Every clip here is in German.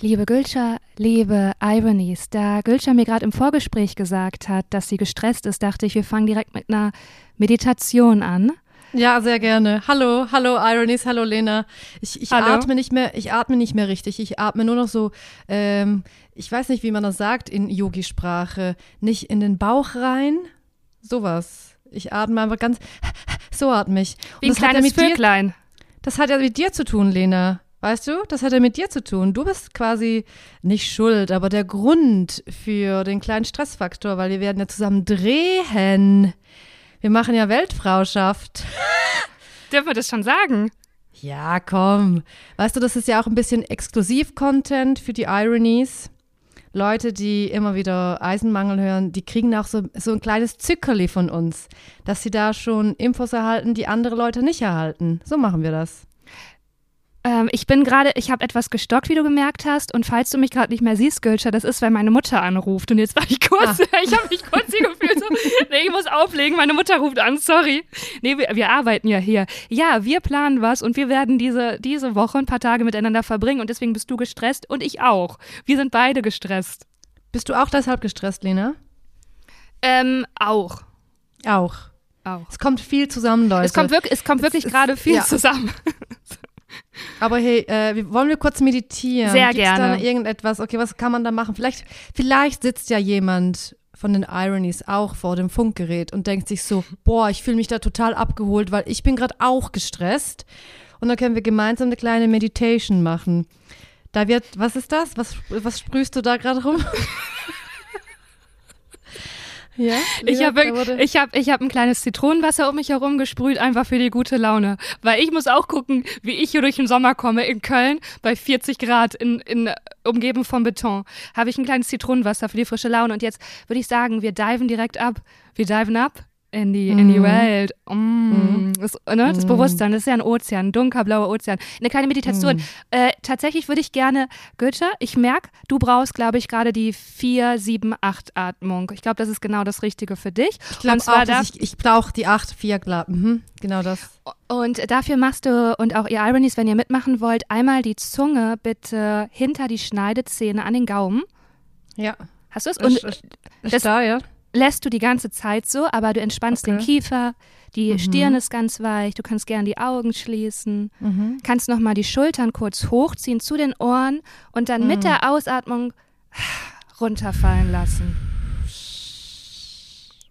Liebe Gülscha, liebe Ironies, da Gülscha mir gerade im Vorgespräch gesagt hat, dass sie gestresst ist, dachte ich, wir fangen direkt mit einer Meditation an. Ja, sehr gerne. Hallo, hallo Ironies, hallo Lena. Ich, ich Hallo. atme nicht mehr, ich atme nicht mehr richtig. Ich atme nur noch so, ähm, ich weiß nicht, wie man das sagt in Yogi-Sprache. Nicht in den Bauch rein. Sowas. Ich atme einfach ganz, so atme ich. Und Wie ein ja kleines Vöglein. Das hat ja mit dir zu tun, Lena. Weißt du, das hat ja mit dir zu tun. Du bist quasi nicht schuld, aber der Grund für den kleinen Stressfaktor, weil wir werden ja zusammen drehen. Wir machen ja Weltfrauschaft. Dürfen wir das schon sagen? Ja, komm. Weißt du, das ist ja auch ein bisschen Exklusiv-Content für die Ironies. Leute, die immer wieder Eisenmangel hören, die kriegen auch so, so ein kleines Zückerli von uns, dass sie da schon Infos erhalten, die andere Leute nicht erhalten. So machen wir das. Ähm, ich bin gerade, ich habe etwas gestockt, wie du gemerkt hast. Und falls du mich gerade nicht mehr siehst, Gülscha, das ist, weil meine Mutter anruft. Und jetzt war ich kurz, ich habe mich kurz hier gefühlt, so, nee, ich muss auflegen, meine Mutter ruft an, sorry. Nee, wir, wir arbeiten ja hier. Ja, wir planen was und wir werden diese, diese Woche ein paar Tage miteinander verbringen. Und deswegen bist du gestresst und ich auch. Wir sind beide gestresst. Bist du auch deshalb gestresst, Lena? Ähm, auch. Auch. Auch. Es kommt viel zusammen, Leute. Es kommt wirklich, es kommt wirklich gerade viel ja. zusammen. Aber hey, äh, wollen wir kurz meditieren? Sehr Gibt's gerne. da irgendetwas? Okay, was kann man da machen? Vielleicht, vielleicht sitzt ja jemand von den Ironies auch vor dem Funkgerät und denkt sich so, boah, ich fühle mich da total abgeholt, weil ich bin gerade auch gestresst. Und dann können wir gemeinsam eine kleine Meditation machen. Da wird, was ist das? Was, was sprühst du da gerade rum? ja, Ich habe ich hab, ich hab ein kleines Zitronenwasser um mich herum gesprüht, einfach für die gute Laune. Weil ich muss auch gucken, wie ich hier durch den Sommer komme in Köln bei 40 Grad in, in umgeben vom Beton. Habe ich ein kleines Zitronenwasser für die frische Laune. Und jetzt würde ich sagen, wir diven direkt ab. Wir diven ab in die, in die Mhm. Welt. Mm. Das, ne, das Bewusstsein, das ist ja ein Ozean, ein dunkelblauer Ozean. Eine kleine Meditation. Mhm. Äh, tatsächlich würde ich gerne, Goethe, ich merke, du brauchst, glaube ich, gerade die 4-7-8-Atmung. Ich glaube, das ist genau das Richtige für dich. ich glaube auch, da- ich, ich brauche die 8, 4 glatt. Mhm, genau das. Und dafür machst du, und auch ihr Ironies, wenn ihr mitmachen wollt, einmal die Zunge bitte hinter die Schneidezähne an den Gaumen. Ja. Hast du es? Und Ist- ist das- da, ja? Lässt du die ganze Zeit so, aber du entspannst den Okay. Kiefer, die Mhm. Stirn ist ganz weich, du kannst gern die Augen schließen, Mhm. kannst nochmal die Schultern kurz hochziehen zu den Ohren und dann Mhm. mit der Ausatmung runterfallen lassen.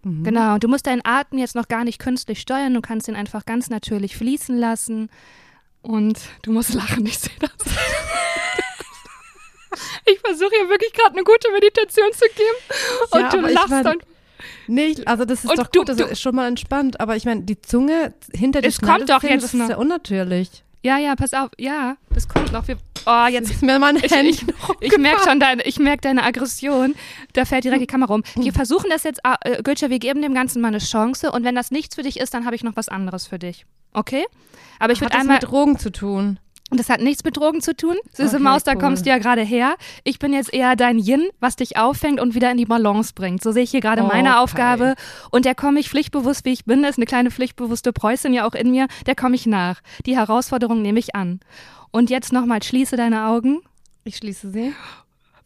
Mhm. Genau, und du musst deinen Atem jetzt noch gar nicht künstlich steuern, du kannst ihn einfach ganz natürlich fließen lassen. Und du musst lachen, ich sehe das. Ich versuche hier wirklich gerade eine gute Meditation zu geben. Und Ja, du lachst dann. Nee, also das ist Und doch du- gut, das du- ist schon mal entspannt. Aber ich meine, die Zunge hinter die Es kommt doch jetzt das noch. ist ja unnatürlich. Ja, ja, pass auf. Ja, das kommt noch. Wir, oh, jetzt. Ist mir meine Ich, Hände ich, ich merke schon deine, ich merk deine Aggression. Da fällt direkt die Kamera um. Wir versuchen das jetzt, äh, Gülscha, wir geben dem Ganzen mal eine Chance. Und wenn das nichts für dich ist, dann habe ich noch was anderes für dich. Okay? Aber ich würde das einmal. mit Drogen zu tun? Und das hat nichts mit Drogen zu tun. Süße Okay, Maus, da cool. kommst du ja gerade her. Ich bin jetzt eher dein Yin, was dich auffängt und wieder in die Balance bringt. So sehe ich hier gerade meine Okay. Aufgabe. Und der komme ich pflichtbewusst, wie ich bin, da ist eine kleine pflichtbewusste Preußin ja auch in mir, der komme ich nach. Die Herausforderung nehme ich an. Und jetzt nochmal, schließe deine Augen. Ich schließe sie.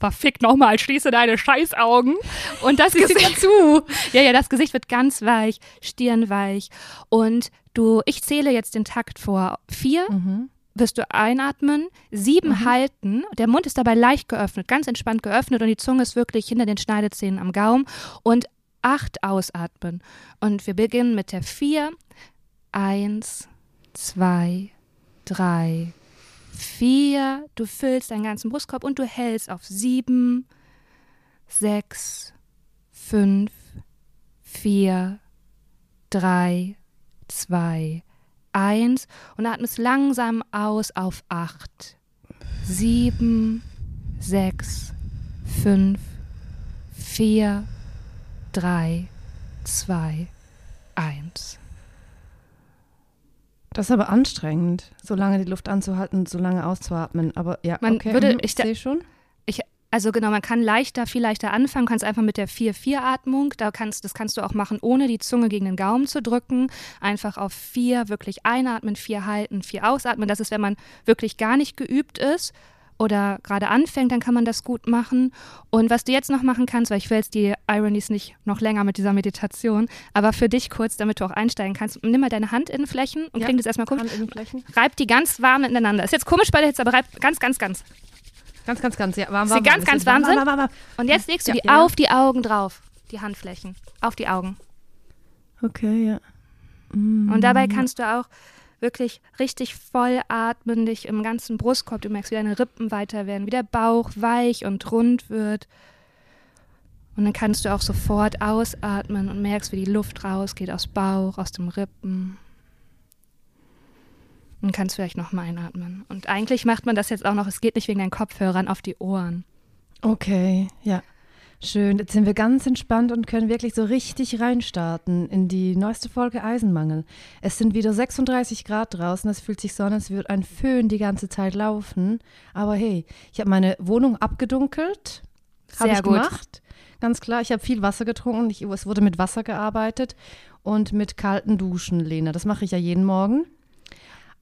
Verfick nochmal, schließe deine Scheißaugen. Und das Gesicht zu. ja, ja, das Gesicht wird ganz weich, Stirn weich. Und du, ich zähle jetzt den Takt vor. Vier, Mhm. Wirst du einatmen, sieben halten, der Mund ist dabei leicht geöffnet, ganz entspannt geöffnet und die Zunge ist wirklich hinter den Schneidezähnen am Gaumen und acht ausatmen. Und wir beginnen mit der vier. Eins, zwei, drei, vier. Du füllst deinen ganzen Brustkorb und du hältst auf sieben, sechs, fünf, vier, drei, zwei, eins und atmest langsam aus auf acht, sieben, sechs, fünf, vier, drei, zwei, eins. Das ist aber anstrengend, so lange die Luft anzuhalten, so lange auszuatmen. Aber ja, Man okay, würde- mhm, ich sehe schon. Also genau, man kann leichter, viel leichter anfangen, kannst einfach mit der 4-4-Atmung, da kannst, das kannst du auch machen, ohne die Zunge gegen den Gaumen zu drücken. Einfach auf 4 wirklich einatmen, 4 halten, 4 ausatmen. Das ist, wenn man wirklich gar nicht geübt ist oder gerade anfängt, dann kann man das gut machen. Und was du jetzt noch machen kannst, weil ich will jetzt die Ironies nicht noch länger mit dieser Meditation, aber für dich kurz, damit du auch einsteigen kannst, nimm mal deine Handinnenflächen und ja, klingt das erstmal komisch. Reib die ganz warm miteinander. Ist jetzt komisch bei der Hitze, aber reib ganz, ganz, ganz. Ganz, ganz, ganz, ja. Warm, warm, Sie ganz, ganz warm, warm, warm, Und jetzt legst du ja, die ja. auf die Augen drauf, die Handflächen. Auf die Augen. Okay, ja. Mm. Und dabei kannst du auch wirklich richtig voll atmen, dich im ganzen Brustkorb, du merkst, wie deine Rippen weiter werden, wie der Bauch weich und rund wird. Und dann kannst du auch sofort ausatmen und merkst, wie die Luft rausgeht aus Bauch, aus dem Rippen. Und kannst vielleicht nochmal einatmen. Und eigentlich macht man das jetzt auch noch, es geht nicht wegen deinen Kopfhörern auf die Ohren. Okay, ja. Schön, jetzt sind wir ganz entspannt und können wirklich so richtig reinstarten in die neueste Folge Eisenmangel. Es sind wieder 36 Grad draußen, es fühlt sich so an, als würde ein Föhn die ganze Zeit laufen. Aber hey, ich habe meine Wohnung abgedunkelt. Habe ich gut. gemacht. Ganz klar, ich habe viel Wasser getrunken. Ich, es wurde mit Wasser gearbeitet und mit kalten Duschen, Lena. Das mache ich ja jeden Morgen.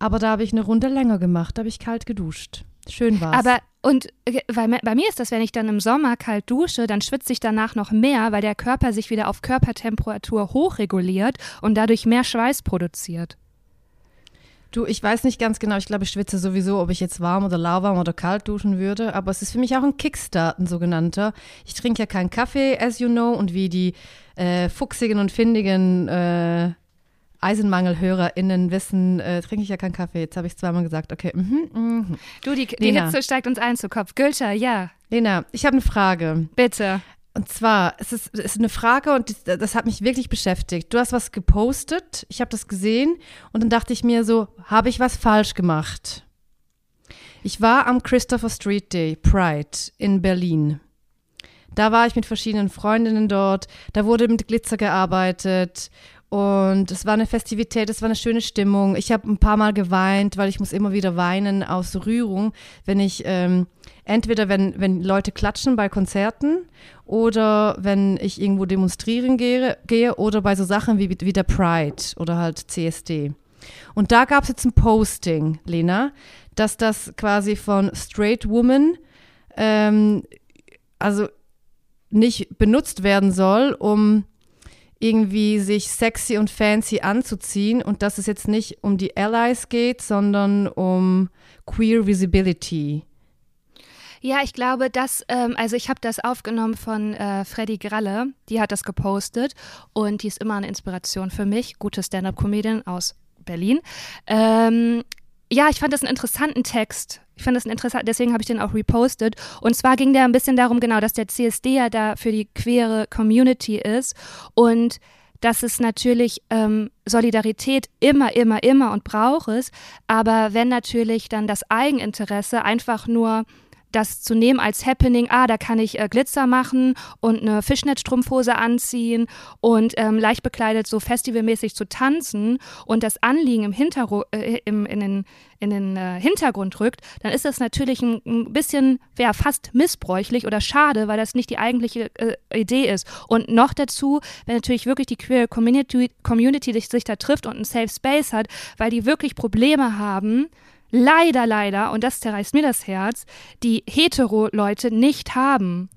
Aber da habe ich eine Runde länger gemacht, da habe ich kalt geduscht. Schön war's. Aber und äh, weil, bei mir ist das, wenn ich dann im Sommer kalt dusche, dann schwitze ich danach noch mehr, weil der Körper sich wieder auf Körpertemperatur hochreguliert und dadurch mehr Schweiß produziert. Du, ich weiß nicht ganz genau, ich glaube, ich schwitze sowieso, ob ich jetzt warm oder lauwarm oder kalt duschen würde, aber es ist für mich auch ein Kickstart, ein sogenannter. Ich trinke ja keinen Kaffee, as you know, und wie die äh, fuchsigen und findigen äh, EisenmangelhörerInnen wissen, äh, trinke ich ja keinen Kaffee. Jetzt habe ich zweimal gesagt, okay. Mhm, mhm. Du, die, die Hitze steigt uns ein zu Kopf. Gülscher, ja. Lena, ich habe eine Frage. Bitte. Und zwar, es ist, es ist eine Frage und das, das hat mich wirklich beschäftigt. Du hast was gepostet, ich habe das gesehen und dann dachte ich mir so, habe ich was falsch gemacht? Ich war am Christopher Street Day, Pride, in Berlin. Da war ich mit verschiedenen Freundinnen dort, da wurde mit Glitzer gearbeitet und es war eine Festivität, es war eine schöne Stimmung. Ich habe ein paar Mal geweint, weil ich muss immer wieder weinen aus Rührung, wenn ich ähm, entweder wenn, wenn Leute klatschen bei Konzerten oder wenn ich irgendwo demonstrieren gehe, gehe oder bei so Sachen wie, wie der Pride oder halt CSD. Und da gab es jetzt ein Posting, Lena, dass das quasi von Straight Woman ähm, also nicht benutzt werden soll, um irgendwie sich sexy und fancy anzuziehen und dass es jetzt nicht um die Allies geht, sondern um Queer Visibility. Ja, ich glaube, dass, ähm, also ich habe das aufgenommen von äh, Freddy Gralle, die hat das gepostet und die ist immer eine Inspiration für mich, gute Stand-up-Comedian aus Berlin. Ähm, ja, ich fand das einen interessanten Text. Ich fand das interessant, deswegen habe ich den auch repostet. Und zwar ging der ein bisschen darum, genau, dass der CSD ja da für die queere Community ist und dass es natürlich ähm, Solidarität immer, immer, immer und braucht es. Aber wenn natürlich dann das Eigeninteresse einfach nur das zu nehmen als Happening, ah, da kann ich äh, Glitzer machen und eine Fischnetzstrumpfhose anziehen und ähm, leicht bekleidet so festivalmäßig zu tanzen und das Anliegen im, Hinterru äh, im in den, in den äh, Hintergrund rückt, dann ist das natürlich ein, ein bisschen, ja, fast missbräuchlich oder schade, weil das nicht die eigentliche äh, Idee ist. Und noch dazu, wenn natürlich wirklich die Queer Community, Community sich da trifft und einen Safe Space hat, weil die wirklich Probleme haben, leider, leider, und das zerreißt mir das Herz, die Hetero-Leute nicht haben.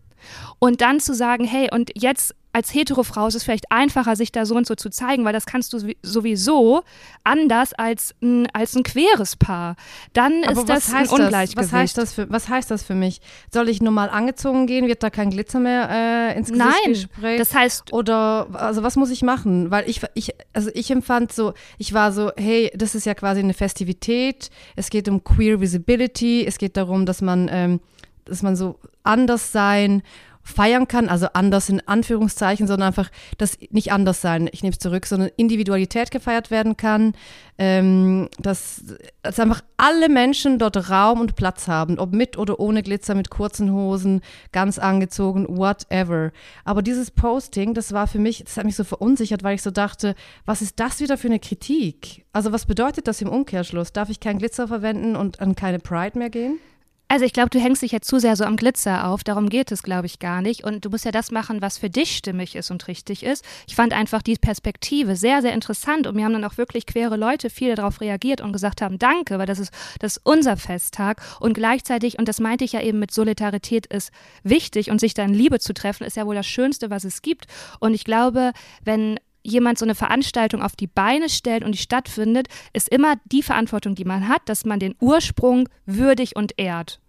Und dann zu sagen, hey, und jetzt als Hetero-Frau ist es vielleicht einfacher, sich da so und so zu zeigen, weil das kannst du sowieso anders als ein, als ein queres Paar. Dann Aber ist das ein Ungleichgewicht. Das? Was, heißt das für, was heißt das für mich? Soll ich normal angezogen gehen? Wird da kein Glitzer mehr äh, ins Gesicht Nein, das heißt... Oder, also was muss ich machen? Weil ich, ich, also ich empfand so, ich war so, hey, das ist ja quasi eine Festivität. Es geht um Queer Visibility. Es geht darum, dass man, ähm, dass man so anders sein feiern kann, also anders in Anführungszeichen, sondern einfach das nicht anders sein, ich nehme es zurück, sondern Individualität gefeiert werden kann, ähm, dass, dass einfach alle Menschen dort Raum und Platz haben, ob mit oder ohne Glitzer, mit kurzen Hosen, ganz angezogen, whatever. Aber dieses Posting, das war für mich, das hat mich so verunsichert, weil ich so dachte, was ist das wieder für eine Kritik? Also was bedeutet das im Umkehrschluss? Darf ich keinen Glitzer verwenden und an keine Pride mehr gehen? Also ich glaube, du hängst dich jetzt zu sehr so am Glitzer auf. Darum geht es, glaube ich, gar nicht. Und du musst ja das machen, was für dich stimmig ist und richtig ist. Ich fand einfach die Perspektive sehr, sehr interessant. Und mir haben dann auch wirklich queere Leute viele darauf reagiert und gesagt haben, danke, weil das ist, das ist unser Festtag. Und gleichzeitig, und das meinte ich ja eben mit Solidarität ist wichtig und sich dann Liebe zu treffen, ist ja wohl das Schönste, was es gibt. Und ich glaube, wenn jemand so eine Veranstaltung auf die Beine stellt und die stattfindet, ist immer die Verantwortung, die man hat, dass man den Ursprung würdig und ehrt.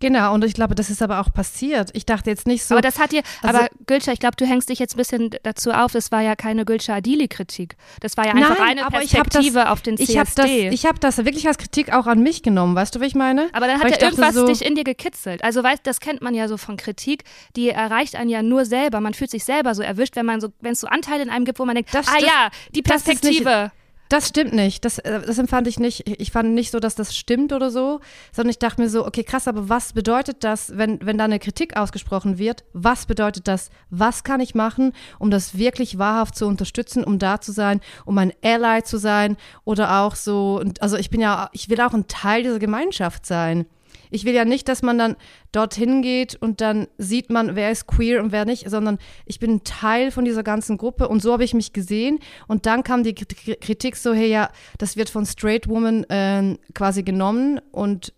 Genau, und ich glaube, das ist aber auch passiert. Ich dachte jetzt nicht so. Aber das hat dir, also, aber Gülscha, ich glaube, du hängst dich jetzt ein bisschen dazu auf, das war ja keine Gülscha Adili-Kritik. Das war ja einfach Nein, eine Perspektive das, auf den CSD. Ich habe das, ich hab das wirklich als Kritik auch an mich genommen, weißt du, wie ich meine? Aber dann hat ja irgendwas so, dich in dir gekitzelt. Also, weißt das kennt man ja so von Kritik, die erreicht einen ja nur selber. Man fühlt sich selber so erwischt, wenn man so, wenn es so Anteile in einem gibt, wo man denkt, das, ah das, ja, die Perspektive. Das stimmt nicht. Das, äh, das empfand ich nicht. Ich fand nicht so, dass das stimmt oder so, sondern ich dachte mir so, okay, krass, aber was bedeutet das, wenn, wenn da eine Kritik ausgesprochen wird? Was bedeutet das? Was kann ich machen, um das wirklich wahrhaft zu unterstützen, um da zu sein, um ein Ally zu sein oder auch so, also ich bin ja, ich will auch ein Teil dieser Gemeinschaft sein. Ich will ja nicht, dass man dann dorthin geht und dann sieht man, wer ist queer und wer nicht, sondern ich bin Teil von dieser ganzen Gruppe und so habe ich mich gesehen. Und dann kam die Kritik so, hey, ja, das wird von Straight Woman äh, quasi genommen und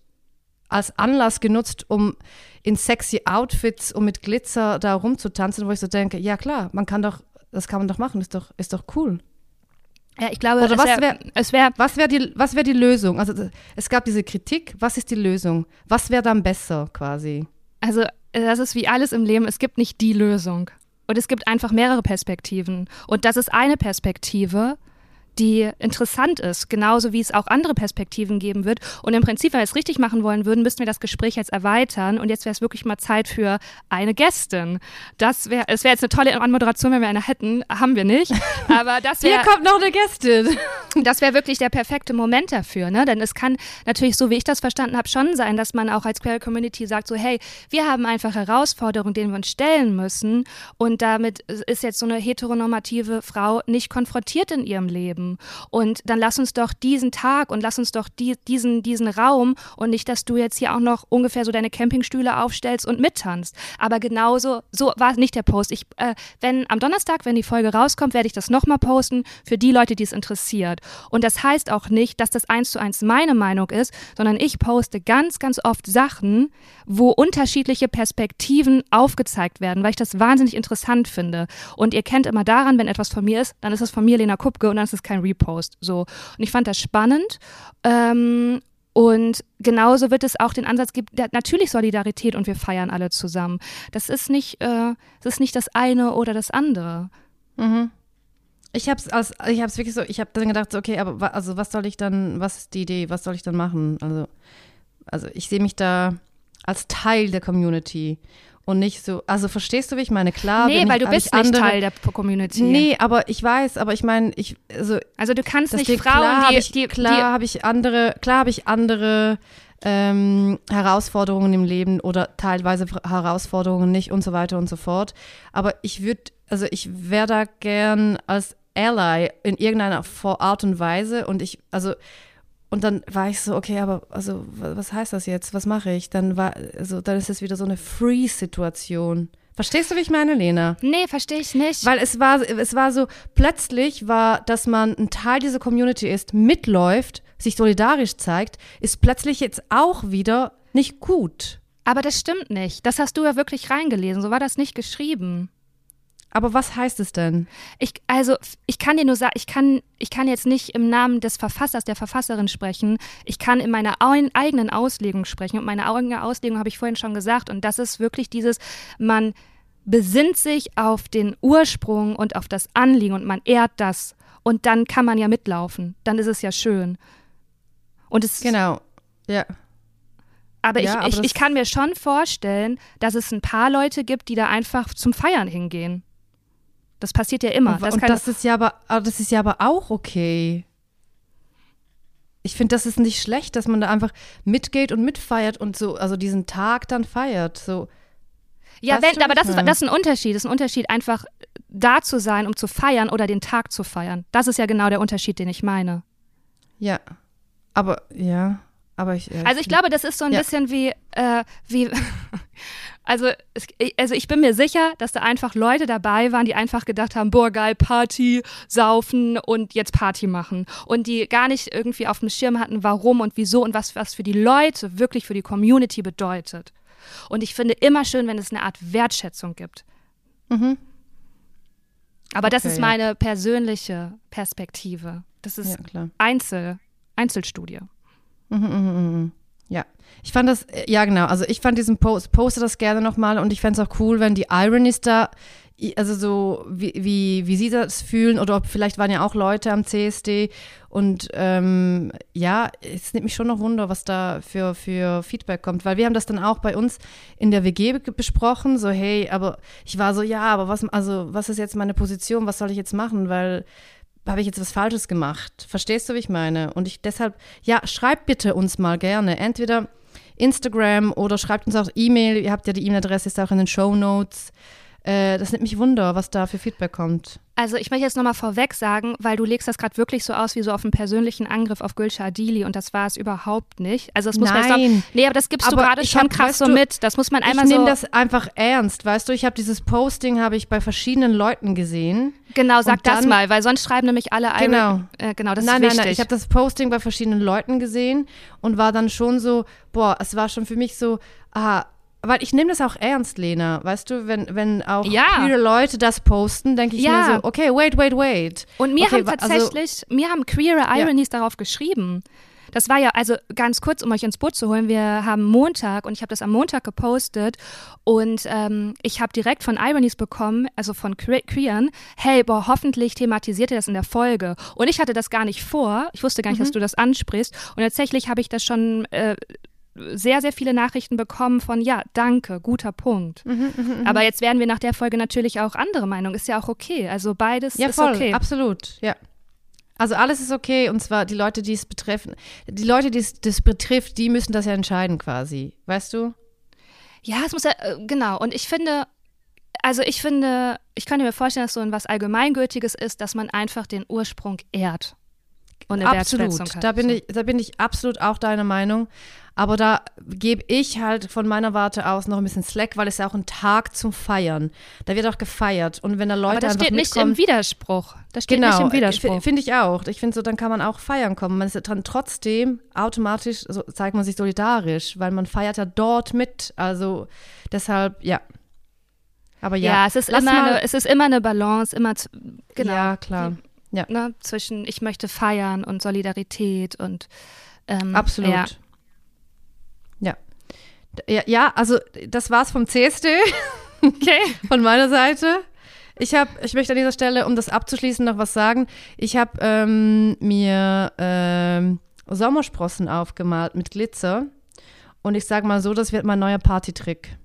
als Anlass genutzt, um in sexy Outfits und mit Glitzer da rumzutanzen, wo ich so denke, ja klar, man kann doch, das kann man doch machen, ist doch, ist doch cool. Ja, ich glaube, Oder was wäre wär, was wär die, was wär die Lösung? Also es gab diese Kritik, was ist die Lösung? Was wäre dann besser quasi? Also das ist wie alles im Leben, es gibt nicht die Lösung. Und es gibt einfach mehrere Perspektiven. Und das ist eine Perspektive die interessant ist, genauso wie es auch andere Perspektiven geben wird. Und im Prinzip, wenn wir es richtig machen wollen würden, müssten wir das Gespräch jetzt erweitern. Und jetzt wäre es wirklich mal Zeit für eine Gästin. Das wäre, es wäre jetzt eine tolle Anmoderation, wenn wir eine hätten, haben wir nicht. Aber das wäre. Hier kommt noch eine Gästin. Das wäre wirklich der perfekte Moment dafür, ne? Denn es kann natürlich, so wie ich das verstanden habe, schon sein, dass man auch als Queer Community sagt, so, hey, wir haben einfach Herausforderungen, denen wir uns stellen müssen. Und damit ist jetzt so eine heteronormative Frau nicht konfrontiert in ihrem Leben. Und dann lass uns doch diesen Tag und lass uns doch die, diesen, diesen Raum und nicht, dass du jetzt hier auch noch ungefähr so deine Campingstühle aufstellst und mittanzt. Aber genauso, so war nicht der Post. Ich, äh, wenn am Donnerstag, wenn die Folge rauskommt, werde ich das nochmal posten für die Leute, die es interessiert. Und das heißt auch nicht, dass das eins zu eins meine Meinung ist, sondern ich poste ganz, ganz oft Sachen, wo unterschiedliche Perspektiven aufgezeigt werden, weil ich das wahnsinnig interessant finde. Und ihr kennt immer daran, wenn etwas von mir ist, dann ist es von mir Lena Kupke und dann ist es kein Repost. So. Und ich fand das spannend. Ähm, und genauso wird es auch den Ansatz geben, natürlich Solidarität und wir feiern alle zusammen. Das ist nicht, äh, das ist nicht das eine oder das andere. Mhm. Ich habe es ich hab's wirklich so, ich habe dann gedacht, okay, aber wa, also was soll ich dann, was ist die Idee, was soll ich dann machen? Also, also ich sehe mich da als Teil der Community und nicht so, also verstehst du, wie ich meine? Klar, nee, weil ich, du bist nicht andere, Teil der Community. Nee, aber ich weiß, aber ich meine, ich also also du kannst nicht Frauen, klar die, ich, die klar habe ich andere, klar habe ich andere ähm, Herausforderungen im Leben oder teilweise Herausforderungen nicht und so weiter und so fort. Aber ich würde, also ich wäre da gern als Ally in irgendeiner Art und Weise und ich, also und dann war ich so, okay, aber also was heißt das jetzt? Was mache ich? Dann war, also dann ist es wieder so eine Free-Situation. Verstehst du, wie ich meine, Lena? Nee, verstehe ich nicht. Weil es war, es war so, plötzlich war, dass man ein Teil dieser Community ist, mitläuft, sich solidarisch zeigt, ist plötzlich jetzt auch wieder nicht gut. Aber das stimmt nicht. Das hast du ja wirklich reingelesen. So war das nicht geschrieben. Aber was heißt es denn? Ich, also, ich kann dir nur sagen, ich kann, ich kann jetzt nicht im Namen des Verfassers, der Verfasserin sprechen. Ich kann in meiner eigenen Auslegung sprechen. Und meine eigene Auslegung habe ich vorhin schon gesagt. Und das ist wirklich dieses, man besinnt sich auf den Ursprung und auf das Anliegen und man ehrt das. Und dann kann man ja mitlaufen. Dann ist es ja schön. Und es Genau, ja. Aber, ja, ich, aber ich, ich kann mir schon vorstellen, dass es ein paar Leute gibt, die da einfach zum Feiern hingehen. Das passiert ja immer. Und, das, und das ist ja aber, das ist ja aber auch okay. Ich finde, das ist nicht schlecht, dass man da einfach mitgeht und mitfeiert und so, also diesen Tag dann feiert. So. Ja, wenn, aber das ist, das ist ein Unterschied. Das ist ein Unterschied, einfach da zu sein, um zu feiern oder den Tag zu feiern. Das ist ja genau der Unterschied, den ich meine. Ja. Aber, ja. Aber ich, äh, Also ich glaube, das ist so ein Ja. bisschen wie, äh, wie also, es, also ich bin mir sicher, dass da einfach Leute dabei waren, die einfach gedacht haben, boah geil, Party, saufen und jetzt Party machen. Und die gar nicht irgendwie auf dem Schirm hatten, warum und wieso und was, was für die Leute wirklich für die Community bedeutet. Und ich finde immer schön, wenn es eine Art Wertschätzung gibt. Mhm. Aber das Okay, ist ja. meine persönliche Perspektive. Das ist Ja. Einzel, Einzelstudie. Mhm, mhm, mhm, mhm. Ja, ich fand das, äh, ja genau, also ich fand diesen Post, poste das gerne nochmal und ich fände es auch cool, wenn die Ironies da, also so wie, wie, wie sie das fühlen oder ob vielleicht waren ja auch Leute am CSD und ähm, ja, es nimmt mich schon noch Wunder, was da für, für Feedback kommt, weil wir haben das dann auch bei uns in der WG be- besprochen, so hey, aber ich war so, ja, aber was, also was ist jetzt meine Position, was soll ich jetzt machen, weil habe ich jetzt was Falsches gemacht? Verstehst du, wie ich meine? Und ich deshalb, ja, schreibt bitte uns mal gerne. Entweder Instagram oder schreibt uns auch E-Mail. Ihr habt ja die E-Mail-Adresse, ist auch in den Show Notes. Äh, das nimmt mich Wunder, was da für Feedback kommt. Also ich möchte jetzt nochmal vorweg sagen, weil du legst das gerade wirklich so aus wie so auf einen persönlichen Angriff auf Gülşah Adili und das war es überhaupt nicht. Also das muss man jetzt Nein. sagen, nee, aber das gibst Aber du gerade ich schon hab- krass so du, mit. Das muss man einmal ich so nehme das einfach ernst, weißt du? Ich habe dieses Posting habe ich bei verschiedenen Leuten gesehen. genau, sag und das dann- mal, weil sonst schreiben nämlich alle Iron- Genau. äh, genau, das nein, ist nein, wichtig. nein, ich habe das Posting bei verschiedenen Leuten gesehen und war dann schon so, boah, es war schon für mich so, ah, weil ich nehme das auch ernst, Lena, weißt du, wenn, wenn auch Ja. viele Leute das posten, denke ich Ja. mir so, okay, wait, wait, wait. Und mir okay, haben also- tatsächlich, mir haben queere Ironies darauf geschrieben. Das war ja, also ganz kurz, um euch ins Boot zu holen, wir haben Montag und ich habe das am Montag gepostet und ähm, ich habe direkt von Ironies bekommen, also von Que- Queeren, hey, boah, hoffentlich thematisiert ihr das in der Folge. Und ich hatte das gar nicht vor, ich wusste gar nicht, dass du das ansprichst und tatsächlich habe ich das schon äh, sehr, sehr viele Nachrichten bekommen von, ja, danke, guter Punkt. Mhm, Aber jetzt werden wir nach der Folge natürlich auch andere Meinung, ist ja auch okay. Also beides Ja, ist voll, okay. absolut, ja. Also alles ist okay und zwar die Leute, die es betreffen, die Leute, die es das betrifft, die müssen das ja entscheiden quasi, weißt du? Ja, es muss ja, äh, genau. Und ich finde, also ich finde, ich könnte mir vorstellen, dass so ein was Allgemeingültiges ist, dass man einfach den Ursprung ehrt. Und eine Absolut, da bin ich, da bin ich absolut auch deiner Meinung. Aber da gebe ich halt von meiner Warte aus noch ein bisschen Slack, weil es ja auch ein Tag zum Feiern. Da wird auch gefeiert und wenn da Leute Aber das steht nicht mitkommen, im Widerspruch. Das steht genau, nicht im Widerspruch. finde ich auch. Ich finde so, dann kann man auch feiern kommen. Man ist ja dann trotzdem automatisch, so zeigt man sich solidarisch, weil man feiert ja dort mit. Also deshalb, ja. Aber ja, ja, es ist lass immer eine, es ist immer eine Balance, immer z- genau, Ja, klar. Ja. ne, zwischen ich möchte feiern und Solidarität und ähm, Absolut. Ja. Ja. Ja, ja, also das war's vom CSD. Okay. von meiner Seite. Ich habe, ich möchte an dieser Stelle, um das abzuschließen, noch was sagen. Ich habe ähm, mir ähm, Sommersprossen aufgemalt mit Glitzer. Und ich sage mal so, das wird mein neuer Partytrick.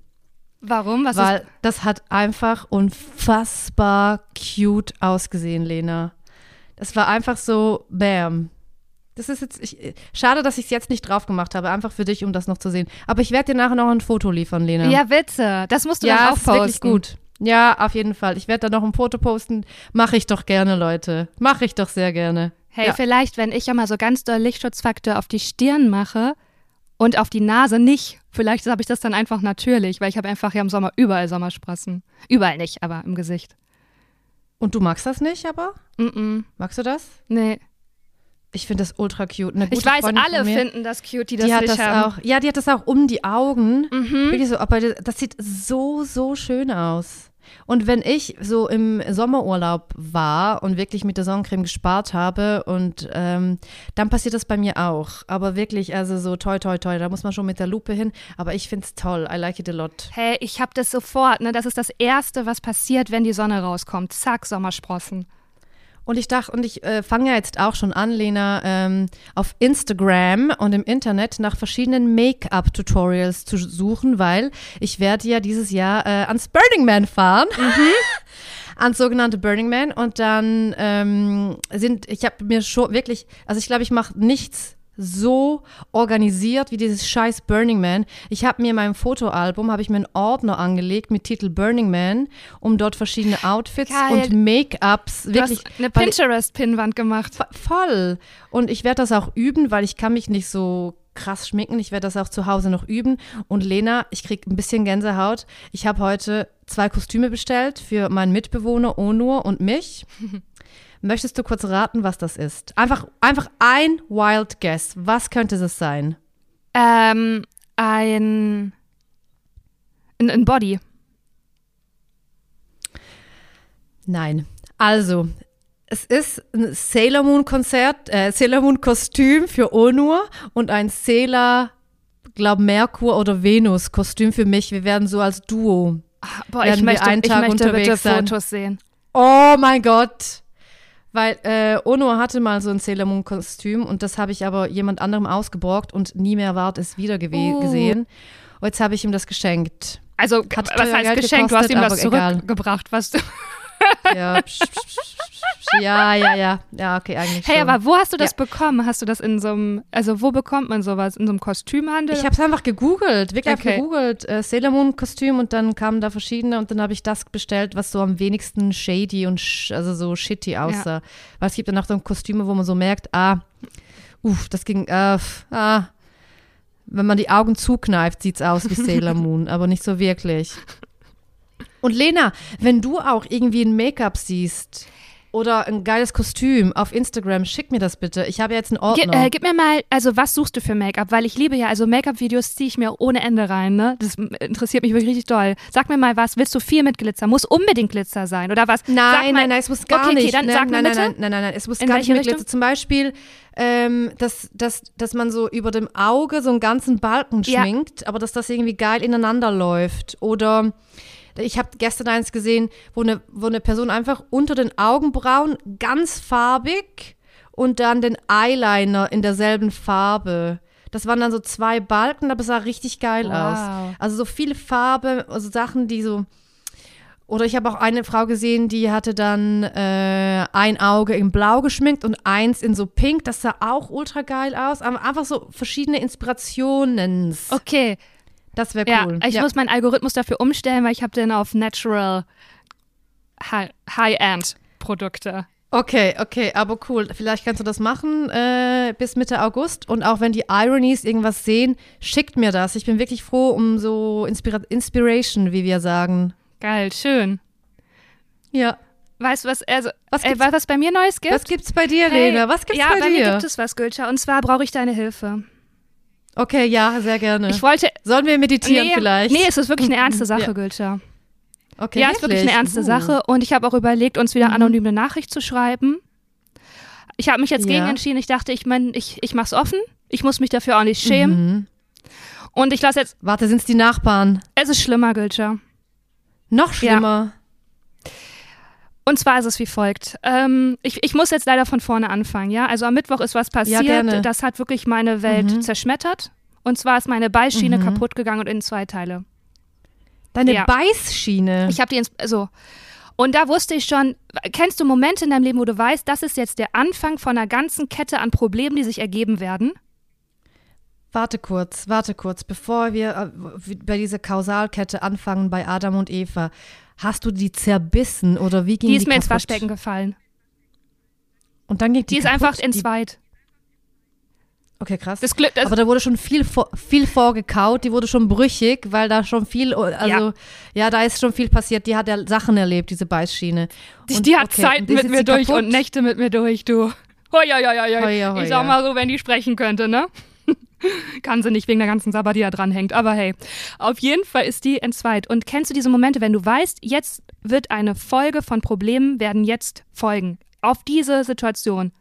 Warum? Was weil ist, das hat einfach unfassbar cute ausgesehen, Lena. Das war einfach so, bam. Das ist jetzt, ich, schade, dass ich es jetzt nicht drauf gemacht habe, einfach für dich, um das noch zu sehen. Aber ich werde dir nachher noch ein Foto liefern, Lena. ja, bitte. Das musst du Ja, dann auch es ist wirklich posten. gut. Ja, auf jeden Fall. Ich werde da noch ein Foto posten. Mache ich doch gerne, Leute. Mache ich doch sehr gerne. Hey, Ja. vielleicht, wenn ich ja mal so ganz doll Lichtschutzfaktor auf die Stirn mache und auf die Nase nicht, vielleicht habe ich das dann einfach natürlich, weil ich habe einfach ja im Sommer überall Sommersprossen. Überall nicht, aber im Gesicht. Und du magst das nicht, aber? Mm -mm. Magst du das? Nee. Ich finde das ultra cute. Ich weiß, Freundin alle finden das cute, die das die hat nicht das haben. auch. Ja, die hat das auch um die Augen. Mhm. Wirklich so, aber das sieht so, so schön aus. Und wenn ich so im Sommerurlaub war und wirklich mit der Sonnencreme gespart habe und ähm, dann passiert das bei mir auch. Aber wirklich, also so toi, toi, toi, da muss man schon mit der Lupe hin. Aber ich finde es toll. I like it a lot. Hey, ich habe das sofort, ne? Das ist das Erste, was passiert, wenn die Sonne rauskommt. Zack, Sommersprossen. Und ich dachte, und ich äh, fange ja jetzt auch schon an, Lena, ähm, auf Instagram und im Internet nach verschiedenen Make-up-Tutorials zu suchen, weil ich werde ja dieses Jahr äh, ans Burning Man fahren. ans sogenannte Burning Man. Und dann ähm, sind, ich habe mir schon wirklich, also ich glaube, ich mache nichts so organisiert wie dieses scheiß Burning Man. Ich habe mir in meinem Fotoalbum, habe ich mir einen Ordner angelegt mit Titel Burning Man, um dort verschiedene Outfits Geil. und Make-ups Du wirklich hast eine weil- Pinterest-Pinnwand gemacht. Vo- Voll. Und ich werde das auch üben, weil ich kann mich nicht so krass schminken. Ich werde das auch zu Hause noch üben. Und Lena, ich krieg ein bisschen Gänsehaut. Ich habe heute zwei Kostüme bestellt für meinen Mitbewohner Onur und mich. Möchtest du kurz raten, was das ist? Einfach, einfach ein Wild Guess. Was könnte es sein? Ähm, ein, ein, ein Body. Nein. Also, es ist ein Sailor Moon Konzert, äh, Sailor Moon Kostüm für Onur und ein Sailor, glaub Merkur oder Venus Kostüm für mich. Wir werden so als Duo. Ach, boah, ich möchte, ich möchte bitte sein. Fotos sehen. Oh mein Gott. Weil äh, Onur hatte mal so ein Sailor Moon Kostüm und das habe ich aber jemand anderem ausgeborgt und nie mehr ward es wieder uh. gesehen. Und jetzt habe ich ihm das geschenkt. Also, Hat was heißt Geld geschenkt? Gekostet, du hast ihm das zurückgebracht, was du. Ja, psch, psch, psch, ja, ja, ja. Ja, okay, eigentlich. Hey, schon. aber wo hast du das ja. bekommen? Hast du das in so einem, also wo bekommt man sowas? In so einem Kostümhandel? Ich habe es einfach gegoogelt, wirklich okay. gegoogelt. Äh, Sailor Moon Kostüm und dann kamen da verschiedene und dann habe ich das bestellt, was so am wenigsten shady und sh also so shitty aussah. Ja. Weil es gibt dann auch so Kostüme, wo man so merkt, ah, uff, das ging, äh, ah, wenn man die Augen zukneift, sieht es aus wie Sailor Moon, aber nicht so wirklich. Und Lena, wenn du auch irgendwie ein Make-up siehst oder ein geiles Kostüm auf Instagram, schick mir das bitte. Ich habe jetzt einen Ordner. Gib, äh, gib mir mal, also was suchst du für Make-up? Weil ich liebe ja, also Make-up-Videos ziehe ich mir ohne Ende rein, ne? Das interessiert mich wirklich richtig doll. Sag mir mal was, willst du viel mit Glitzer? Muss unbedingt Glitzer sein oder was? Nein, mal, nein, nein, es muss gar okay, nicht. Okay, dann nein, sag nein, mir bitte. Nein, nein, nein, nein, es muss In gar nicht mit? Glitzer. Zum Beispiel, ähm, dass, dass, dass man so über dem Auge so einen ganzen Balken Ja. schminkt, aber dass das irgendwie geil ineinander läuft. Oder ich habe gestern eins gesehen, wo eine, wo eine Person einfach unter den Augenbrauen ganz farbig und dann den Eyeliner in derselben Farbe. Das waren dann so zwei Balken, aber es sah richtig geil Wow. aus. Also so viele Farbe, also Sachen, die so. Oder ich habe auch eine Frau gesehen, die hatte dann äh, ein Auge in Blau geschminkt und eins in so Pink. Das sah auch ultra geil aus. Aber einfach so verschiedene Inspirationen. Okay, Das wäre ja, cool. ich ja. muss meinen Algorithmus dafür umstellen, weil ich habe den auf Natural Hi- High-End Produkte. Okay, okay, aber cool. Vielleicht kannst du das machen äh, bis Mitte August. Und auch wenn die Ironies irgendwas sehen, schickt mir das. Ich bin wirklich froh um so Inspira Inspiration, wie wir sagen. Geil, schön. Ja. Weißt du, was, also, Was ey, was, was bei mir Neues gibt? Was gibt's bei dir, Hey, Lena? Was gibt's ja, bei bei dir? mir gibt es was, Gülscha. Und zwar brauche ich deine Hilfe. Okay, ja, sehr gerne. Ich wollte. Sollen wir meditieren nee, vielleicht? Nee, es ist wirklich eine ernste Sache, Ja. Gülscha. okay, ja, es ist wirklich eine ernste Uh. Sache. Und ich habe auch überlegt, uns wieder Mhm. anonym eine Nachricht zu schreiben. Ich habe mich jetzt Ja. gegen entschieden. Ich dachte, ich mein, ich, ich mache es offen. Ich muss mich dafür auch nicht schämen. Mhm. Und ich lasse jetzt. Warte, sind's die Nachbarn? Es ist schlimmer, Gülscha. Noch schlimmer. Und zwar ist es wie folgt. Ähm, ich, ich muss jetzt leider von vorne anfangen, ja? Also am Mittwoch ist was passiert, gerne. das hat wirklich meine Welt Mhm. zerschmettert. Und zwar ist meine Beißschiene Mhm. kaputt gegangen und in zwei Teile. Deine Ja. Beißschiene. Ich habe die ins, so. Und da wusste ich schon, kennst du Momente in deinem Leben, wo du weißt, das ist jetzt der Anfang von einer ganzen Kette an Problemen, die sich ergeben werden? Warte kurz, warte kurz, bevor wir äh, bei dieser Kausalkette anfangen bei Adam und Eva. Hast du die zerbissen oder wie ging Die die ist mir ins kaputt? Waschbecken gefallen. Und dann ging die Die, ist kaputt? einfach Die- entzweit. Okay, krass. Das Glück, das, Aber da wurde schon viel, vor, viel vorgekaut, die wurde schon brüchig, weil da schon viel, also ja. da ist schon viel passiert. Die hat ja Sachen erlebt, diese Beißschiene. die, Und die hat okay, Zeiten mit ist mir durch kaputt? und Nächte mit mir durch, du. Hoi, hoi, hoi, hoi. Hoi, hoi, Ich sag mal so, wenn die sprechen könnte, ne? Kann sie nicht wegen der ganzen Sabber, die da dranhängt. Aber hey, auf jeden Fall ist die entzweit. Und kennst du diese Momente, wenn du weißt, jetzt wird eine Folge von Problemen, werden jetzt folgen. Auf diese Situation.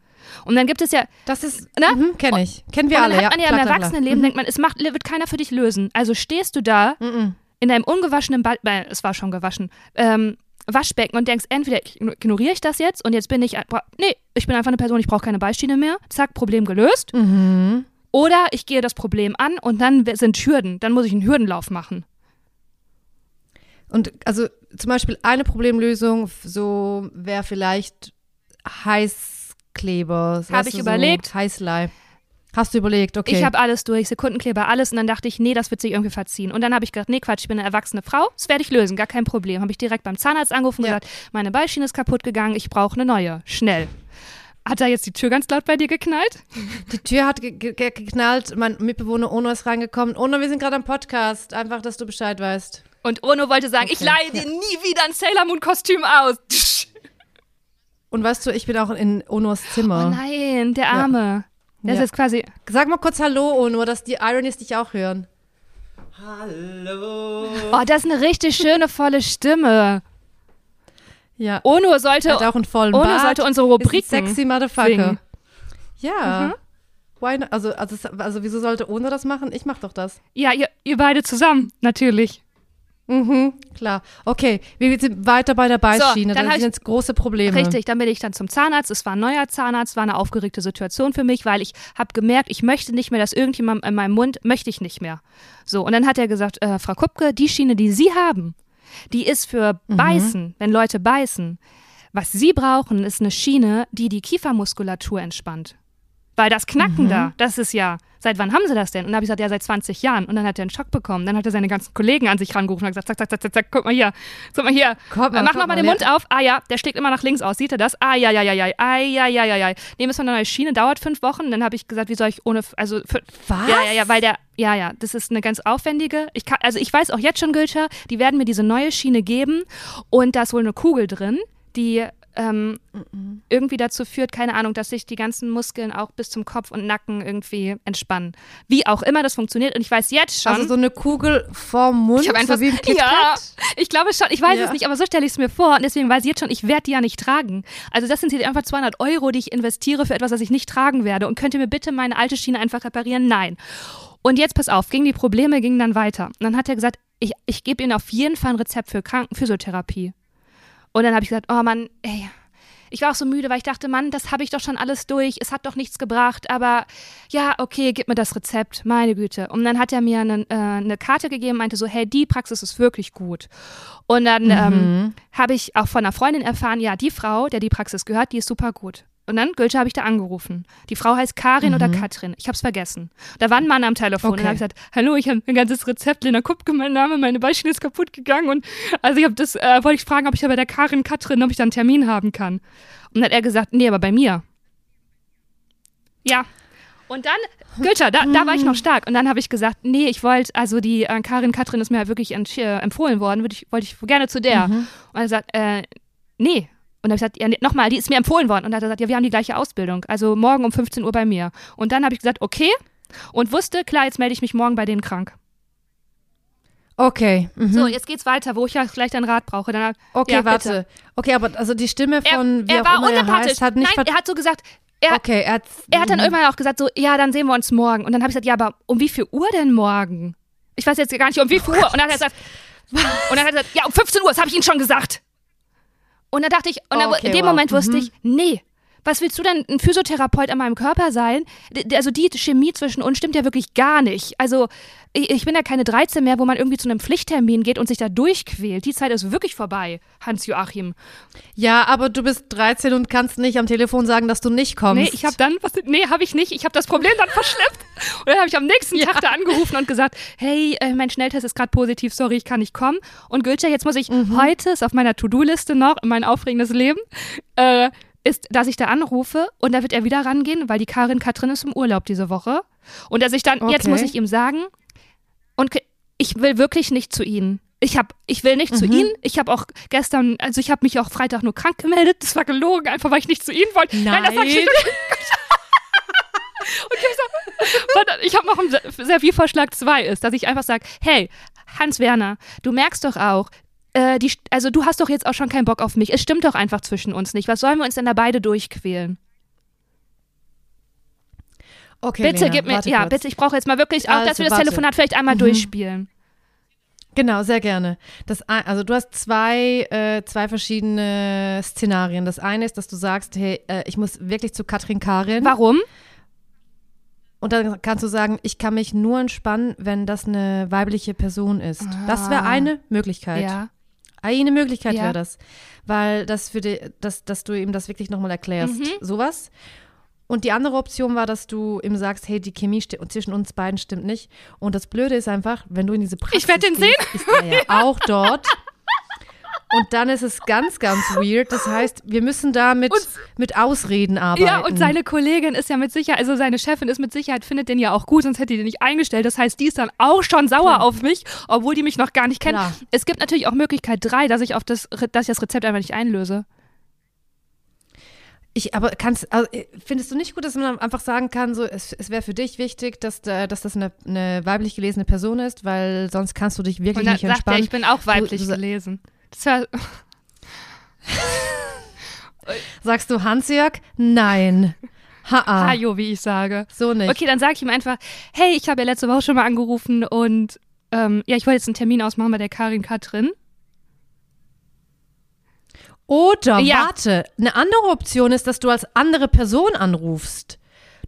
Und dann gibt es ja, Das ist, Ne? mhm, kenne ich. Kennen wir und alle, dann ja. hat man ja klar, im. Erwachsenenleben, denkt man, es macht, wird keiner für dich lösen. Also stehst du da Mhm. in deinem ungewaschenen Bad, äh, es war schon gewaschen, ähm, Waschbecken und denkst, entweder ignoriere ich das jetzt und jetzt bin ich, nee, ich bin einfach eine Person, ich brauche keine Beischiene mehr, zack, Problem gelöst. Mhm. Oder ich gehe das Problem an und dann sind Hürden, dann muss ich einen Hürdenlauf machen. Und also zum Beispiel eine Problemlösung so wäre vielleicht Heißkleber. Hab weißt ich überlegt. So Heißlei. Hast du überlegt, okay. Ich habe alles durch, Sekundenkleber, alles und dann dachte ich, nee, das wird sich irgendwie verziehen. Und dann habe ich gedacht, nee, Quatsch, ich bin eine erwachsene Frau, das werde ich lösen, gar kein Problem. Habe ich direkt beim Zahnarzt angerufen und Ja. gesagt, meine Beischiene ist kaputt gegangen, ich brauche eine neue, schnell. Hat da jetzt die Tür ganz laut bei dir geknallt? Die Tür hat ge ge geknallt, mein Mitbewohner Ono ist reingekommen. Ono, wir sind gerade am Podcast. Einfach, dass du Bescheid weißt. Und Ono wollte sagen, okay. ich leihe dir nie wieder ein Sailor Moon Kostüm aus. Und weißt du, ich bin auch in Onos Zimmer. Oh nein, der Arme. Ja. Das ja. ist quasi. Sag mal kurz Hallo, Ono, dass die Ironies dich auch hören. Hallo. Oh, das ist eine richtig schöne, volle Stimme. Ja. Ono sollte, Hat auch einen vollen Ono Bart. sollte unsere Rubrik sexy Motherfucker. Singen. Ja. Mhm. Why not? Also, also, also, wieso sollte Ono das machen? Ich mach doch das. Ja, ihr, ihr beide zusammen, natürlich. Mhm, klar. Okay, wir sind weiter bei der Beißschiene. So, dann sind jetzt große Probleme. Richtig, dann bin ich dann zum Zahnarzt. Es war ein neuer Zahnarzt, war eine aufgeregte Situation für mich, weil ich habe gemerkt, ich möchte nicht mehr, dass irgendjemand in meinem Mund, möchte ich nicht mehr. So, und dann hat er gesagt, äh, Frau Kupke, die Schiene, die Sie haben, die ist für mhm. Beißen, wenn Leute beißen. Was Sie brauchen, ist eine Schiene, die die Kiefermuskulatur entspannt. Weil das Knacken mhm. da, das ist ja, seit wann haben sie das denn? Und dann habe ich gesagt, ja, seit 20 Jahren. Und dann hat er einen Schock bekommen. Dann hat er seine ganzen Kollegen an sich rangerufen und gesagt, zack, zack, zack, zack, zack, guck mal hier, guck mal hier. Komm, Mach noch mal den Mund auf. Ah ja, der schlägt immer nach links aus. Sieht er das? Ah ja, ja, ja, ja, ah ja, ja, ja, ja. Nehmen wir von einer neue Schiene, dauert fünf Wochen. Dann habe ich gesagt, wie soll ich ohne, also, für, Was? Ja, ja, ja, weil der, ja, ja, das ist eine ganz aufwendige. Ich kann, also ich weiß auch jetzt schon, Gülscher, die werden mir diese neue Schiene geben und da ist wohl eine Kugel drin, die ähm, mhm. irgendwie dazu führt, keine Ahnung, dass sich die ganzen Muskeln auch bis zum Kopf und Nacken irgendwie entspannen. Wie auch immer das funktioniert. Und ich weiß jetzt schon. Also so eine Kugel vorm Mund, ich einfach, so wie ein Ja, ich glaube schon. Ich weiß ja. es nicht, aber so stelle ich es mir vor. Und deswegen weiß ich jetzt schon, ich werde die ja nicht tragen. Also das sind jetzt einfach 200 Euro, die ich investiere für etwas, das ich nicht tragen werde. Und könnt ihr mir bitte meine alte Schiene einfach reparieren? Nein. Und jetzt pass auf, gingen die Probleme gingen dann weiter. Und dann hat er gesagt, ich, ich gebe Ihnen auf jeden Fall ein Rezept für Krankenphysiotherapie. Und dann habe ich gesagt, oh Mann, ey, ich war auch so müde, weil ich dachte, Mann, das habe ich doch schon alles durch, es hat doch nichts gebracht, aber ja, okay, gib mir das Rezept, meine Güte. Und dann hat er mir eine, äh, eine Karte gegeben, meinte so, hey, die Praxis ist wirklich gut. Und dann mhm. ähm, habe ich auch von einer Freundin erfahren, ja, die Frau, der die Praxis gehört, die ist super gut. Und dann, Gülsche, habe ich da angerufen. Die Frau heißt Karin mhm. oder Katrin. Ich habe es vergessen. Da war ein Mann am Telefon okay. und habe gesagt, hallo, ich habe ein ganzes Rezept, Lena Kupke, mein Name, meine Beispiele ist kaputt gegangen. Und also ich habe das, äh, wollte ich fragen, ob ich da bei der Karin Katrin, ob ich da einen Termin haben kann. Und dann hat er gesagt, nee, aber bei mir. Ja. Und dann, Gülscher, da, da war ich noch stark. Und dann habe ich gesagt, nee, ich wollte, also die äh, Karin Katrin ist mir halt wirklich äh, empfohlen worden, wollte ich, wollte ich gerne zu der. Mhm. Und er hat gesagt, äh, nee, und dann habe ich gesagt, ja, nochmal, die ist mir empfohlen worden. Und dann hat er gesagt, ja, wir haben die gleiche Ausbildung. Also morgen um 15 Uhr bei mir. Und dann habe ich gesagt, okay. Und wusste, klar, jetzt melde ich mich morgen bei denen krank. Okay. Mhm. So, jetzt geht's weiter, wo ich ja vielleicht einen Rat brauche. Dann, okay, ja, warte. Bitte. Okay, aber also die Stimme von er, er war. Er heißt, hat nicht Nein, er hat so gesagt, er, okay, er, hat, er hat dann irgendwann auch gesagt, so, ja, dann sehen wir uns morgen. Und dann habe ich gesagt, ja, aber um wie viel Uhr denn morgen? Ich weiß jetzt gar nicht, um wie viel Uhr. Und dann hat er gesagt, und dann hat er gesagt, ja, um 15 Uhr, das habe ich Ihnen schon gesagt. Und dann dachte ich, und okay, in dem wow. Moment wusste mhm. ich, nee, was willst du denn, ein Physiotherapeut an meinem Körper sein? Also die Chemie zwischen uns stimmt ja wirklich gar nicht. Also ich bin ja keine 13 mehr, wo man irgendwie zu einem Pflichttermin geht und sich da durchquält. Die Zeit ist wirklich vorbei, Hans-Joachim. Ja, aber du bist 13 und kannst nicht am Telefon sagen, dass du nicht kommst. Nee, ich habe dann, was, nee, habe ich nicht. Ich habe das Problem dann verschleppt. Und dann habe ich am nächsten ja. Tag da angerufen und gesagt, hey, äh, mein Schnelltest ist gerade positiv, sorry, ich kann nicht kommen. Und Gülce, jetzt muss ich, mhm. heute ist auf meiner To-Do-Liste noch, mein aufregendes Leben, äh, ist, dass ich da anrufe und da wird er wieder rangehen, weil die Karin Katrin ist im Urlaub diese Woche. Und dass ich dann, okay. jetzt muss ich ihm sagen, und ich will wirklich nicht zu ihnen. Ich hab, ich will nicht mhm. zu ihnen. Ich habe auch gestern, also ich habe mich auch Freitag nur krank gemeldet. Das war gelogen, einfach weil ich nicht zu ihnen wollte. Nein, Nein das sag ich nicht. Und ich habe noch einen Serviervorschlag 2 ist, dass ich einfach sage, hey, Hans Werner, du merkst doch auch, äh, die, also du hast doch jetzt auch schon keinen Bock auf mich. Es stimmt doch einfach zwischen uns nicht. Was sollen wir uns denn da beide durchquälen? Okay, bitte Lena, gib mir, ja, kurz. bitte, ich brauche jetzt mal wirklich auch, also, dass wir das warte. Telefonat vielleicht einmal mhm. durchspielen. Genau, sehr gerne. Das, also du hast zwei, äh, zwei verschiedene Szenarien. Das eine ist, dass du sagst, hey, äh, ich muss wirklich zu Katrin Karin. Warum? Und dann kannst du sagen, ich kann mich nur entspannen, wenn das eine weibliche Person ist. Ah. Das wäre eine Möglichkeit. Ja. Eine Möglichkeit Ja. wäre das. Weil das für die, dass, dass du ihm das wirklich nochmal erklärst. Mhm. Sowas. Und die andere Option war, dass du ihm sagst, hey, die Chemie zwischen uns beiden stimmt nicht. Und das Blöde ist einfach, wenn du in diese Praxis Ich werd den gehst, ist er ja auch dort. Und dann ist es ganz, ganz weird. Das heißt, wir müssen da mit, Und- mit Ausreden arbeiten. Ja, und seine Kollegin ist ja mit Sicherheit, also seine Chefin ist mit Sicherheit, findet den ja auch gut, sonst hätte die den nicht eingestellt. Das heißt, die ist dann auch schon sauer auf mich, obwohl die mich noch gar nicht kennt. Klar. Es gibt natürlich auch Möglichkeit drei, dass ich auf das, dass ich das Rezept einfach nicht einlöse. Ich, aber kannst, also, findest du nicht gut, dass man einfach sagen kann, so, es, es wäre für dich wichtig, dass, da- dass das eine, eine weiblich gelesene Person ist, weil sonst kannst du dich wirklich nicht sagt er, entspannen. ich bin auch weiblich du sa- gelesen. Das war, Sagst du Hansjörg? Nein. Ha-ah. Hajo, wie ich sage. So nicht. Okay, dann sage ich ihm einfach, hey, ich habe ja letzte Woche schon mal angerufen und ähm, ja, ich wollte jetzt einen Termin ausmachen bei der Karin Katrin. Oder, Ja. warte, eine andere Option ist, dass du als andere Person anrufst.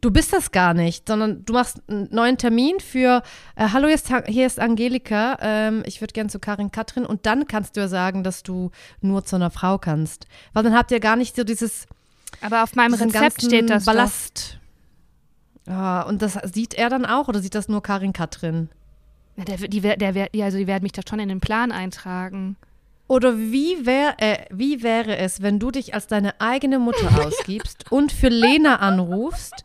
Du bist das gar nicht, sondern du machst einen neuen Termin für, äh, hallo, hier ist, hier ist Angelika, ähm, ich würde gern zu Karin Katrin und dann kannst du ja sagen, dass du nur zu einer Frau kannst. Weil dann habt ihr gar nicht so dieses Aber auf meinem Rezept steht das. Ballast. Ja, und das sieht er dann auch oder sieht das nur Karin Katrin? Ja, der, die, der, die, also die werden mich da schon in den Plan eintragen. Oder wie, wär, äh, wie wäre es, wenn du dich als deine eigene Mutter ausgibst und für Lena anrufst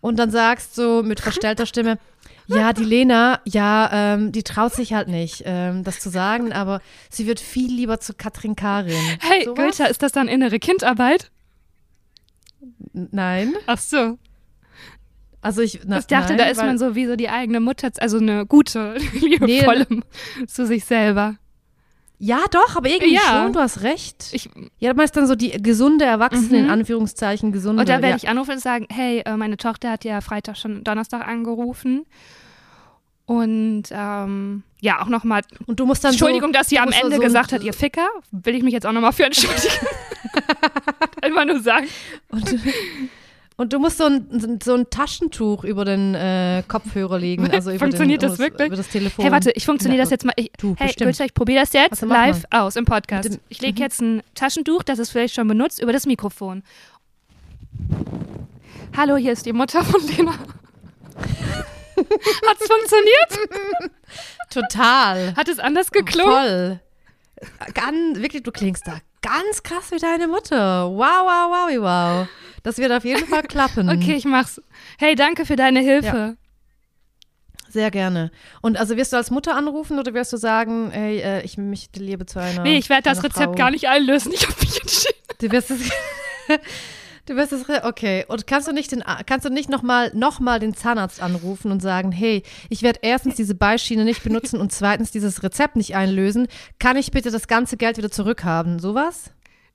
und dann sagst so mit verstellter Stimme, ja, die Lena, ja, ähm, die traut sich halt nicht, ähm, das zu sagen, aber sie wird viel lieber zu Katrin Karin. Hey, Sowas? Gülter, ist das dann innere Kindarbeit? Nein, Ach so. also ich, na, Ich dachte, nein, da ist man so wie so die eigene Mutter, also eine gute, liebevolle zu sich selber. Ja, doch, aber irgendwie Ja. schon, du hast recht. Ich, ja, man ist dann so die gesunde Erwachsene, in Mhm. Anführungszeichen, gesunde. und da werde ja. ich anrufen und sagen, hey, äh, meine Tochter hat ja Freitag schon Donnerstag angerufen. Und ähm, ja, auch nochmal, Und du musst dann Entschuldigung, so, dass sie am Ende so gesagt ein- hat, ihr Ficker, will ich mich jetzt auch nochmal für entschuldigen. Einfach nur sagen. Und, und du musst so ein, so ein Taschentuch über den äh, Kopfhörer legen. Also über Funktioniert den, das wirklich? Über das Telefon. Hey, warte, ich funktioniere Ja, das jetzt mal. Ich, du, hey. Gülter, ich probiere das jetzt Also live aus im Podcast. Dem- ich lege mhm. jetzt ein Taschentuch, das ist vielleicht schon benutzt, über das Mikrofon. Hallo, hier ist die Mutter von Lena. Hat's funktioniert? Total. Hat es anders geklungen? Voll. Ganz, wirklich, du klingst da ganz krass wie deine Mutter. Wow, wow, wow, wow. Das wird auf jeden Fall klappen. Okay, ich mach's. Hey, danke für deine Hilfe. Sehr gerne. Und also wirst du als Mutter anrufen oder wirst du sagen, ey, äh, ich möchte Liebe zu einer Nee, ich werde das Rezept Frau. gar nicht einlösen. Ich habe mich entschieden. Du wirst es. Du wirst es. Okay. Und kannst du nicht den, kannst du nicht nochmal noch mal den Zahnarzt anrufen und sagen, hey, ich werde erstens diese Beischiene nicht benutzen und zweitens dieses Rezept nicht einlösen. Kann ich bitte das ganze Geld wieder zurückhaben? Sowas?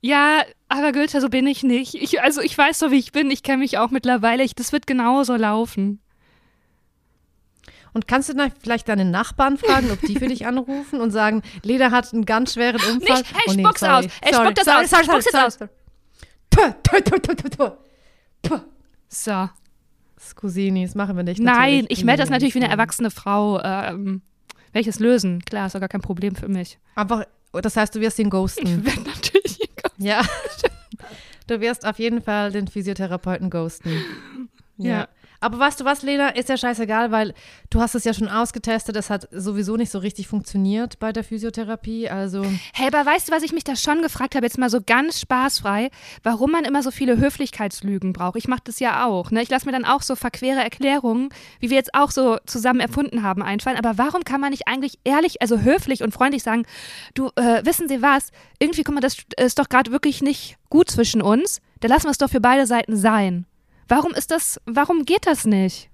Ja, aber Gülter, so bin ich nicht. Ich, also ich weiß so, wie ich bin. Ich kenne mich auch mittlerweile. Ich, das wird genauso laufen. Und kannst du dann vielleicht deine Nachbarn fragen, ob die für dich anrufen und sagen, Leda hat einen ganz schweren Unfall? Nicht, hey, oh, nee, spuck's sorry. aus. Ey, sorry, spuck das sorry, aus. Sorry, sorry, sorry. Puh. Puh. So. Scusini, das machen wir nicht. Nein, natürlich. ich melde das natürlich wie eine Nein. erwachsene Frau. Ähm, welches lösen? Klar, ist doch gar kein Problem für mich. Einfach, das heißt, du wirst ihn ghosten. Ich werde natürlich. Ja. Du wirst auf jeden Fall den Physiotherapeuten ghosten. Ja. Aber weißt du was, Lena, ist ja scheißegal, weil du hast es ja schon ausgetestet, es hat sowieso nicht so richtig funktioniert bei der Physiotherapie, also Hey, aber weißt du, was ich mich da schon gefragt habe, jetzt mal so ganz spaßfrei, warum man immer so viele Höflichkeitslügen braucht? Ich mache das ja auch. Ne? Ich lasse mir dann auch so verquere Erklärungen, wie wir jetzt auch so zusammen erfunden haben, einfallen. Aber warum kann man nicht eigentlich ehrlich, also höflich und freundlich sagen, du, äh, wissen Sie was, irgendwie, guck mal, das ist doch gerade wirklich nicht gut zwischen uns. Da lassen wir es doch für beide Seiten sein. Warum ist das, warum geht das nicht?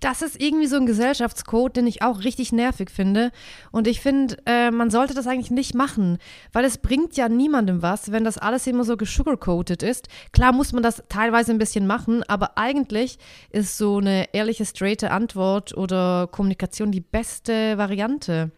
das ist irgendwie so ein Gesellschaftscode, den ich auch richtig nervig finde. Und ich finde, äh, man sollte das eigentlich nicht machen, weil es bringt ja niemandem was, wenn das alles immer so gesugarcoated ist. Klar muss man das teilweise ein bisschen machen, aber eigentlich ist so eine ehrliche, straighte Antwort oder Kommunikation die beste Variante.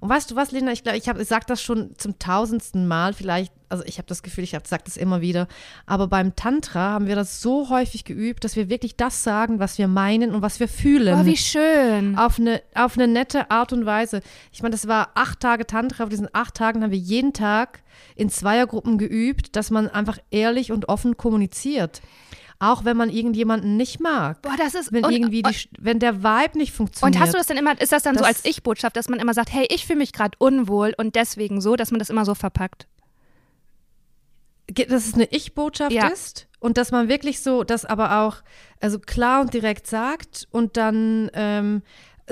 Und weißt du was, Linda, ich glaube, ich, hab- ich sage das schon zum tausendsten Mal, vielleicht, also ich habe das Gefühl, ich sage das immer wieder, aber beim Tantra haben wir das so häufig geübt, dass wir wirklich das sagen, was wir meinen und was wir fühlen Oh, wie schön. auf eine, auf eine nette Art und Weise. Ich meine, das war acht Tage Tantra. Auf diesen acht Tagen haben wir jeden Tag in Zweiergruppen geübt, dass man einfach ehrlich und offen kommuniziert. Auch wenn man irgendjemanden nicht mag. Boah, das ist wenn und, irgendwie die, wenn der Vibe nicht funktioniert. Und hast du das denn immer, ist das dann das, so als Ich-Botschaft, dass man immer sagt, hey, ich fühle mich gerade unwohl und deswegen so, dass man das immer so verpackt? Dass es eine Ich-Botschaft ja. ist und dass man wirklich so das aber auch also klar und direkt sagt und dann ähm,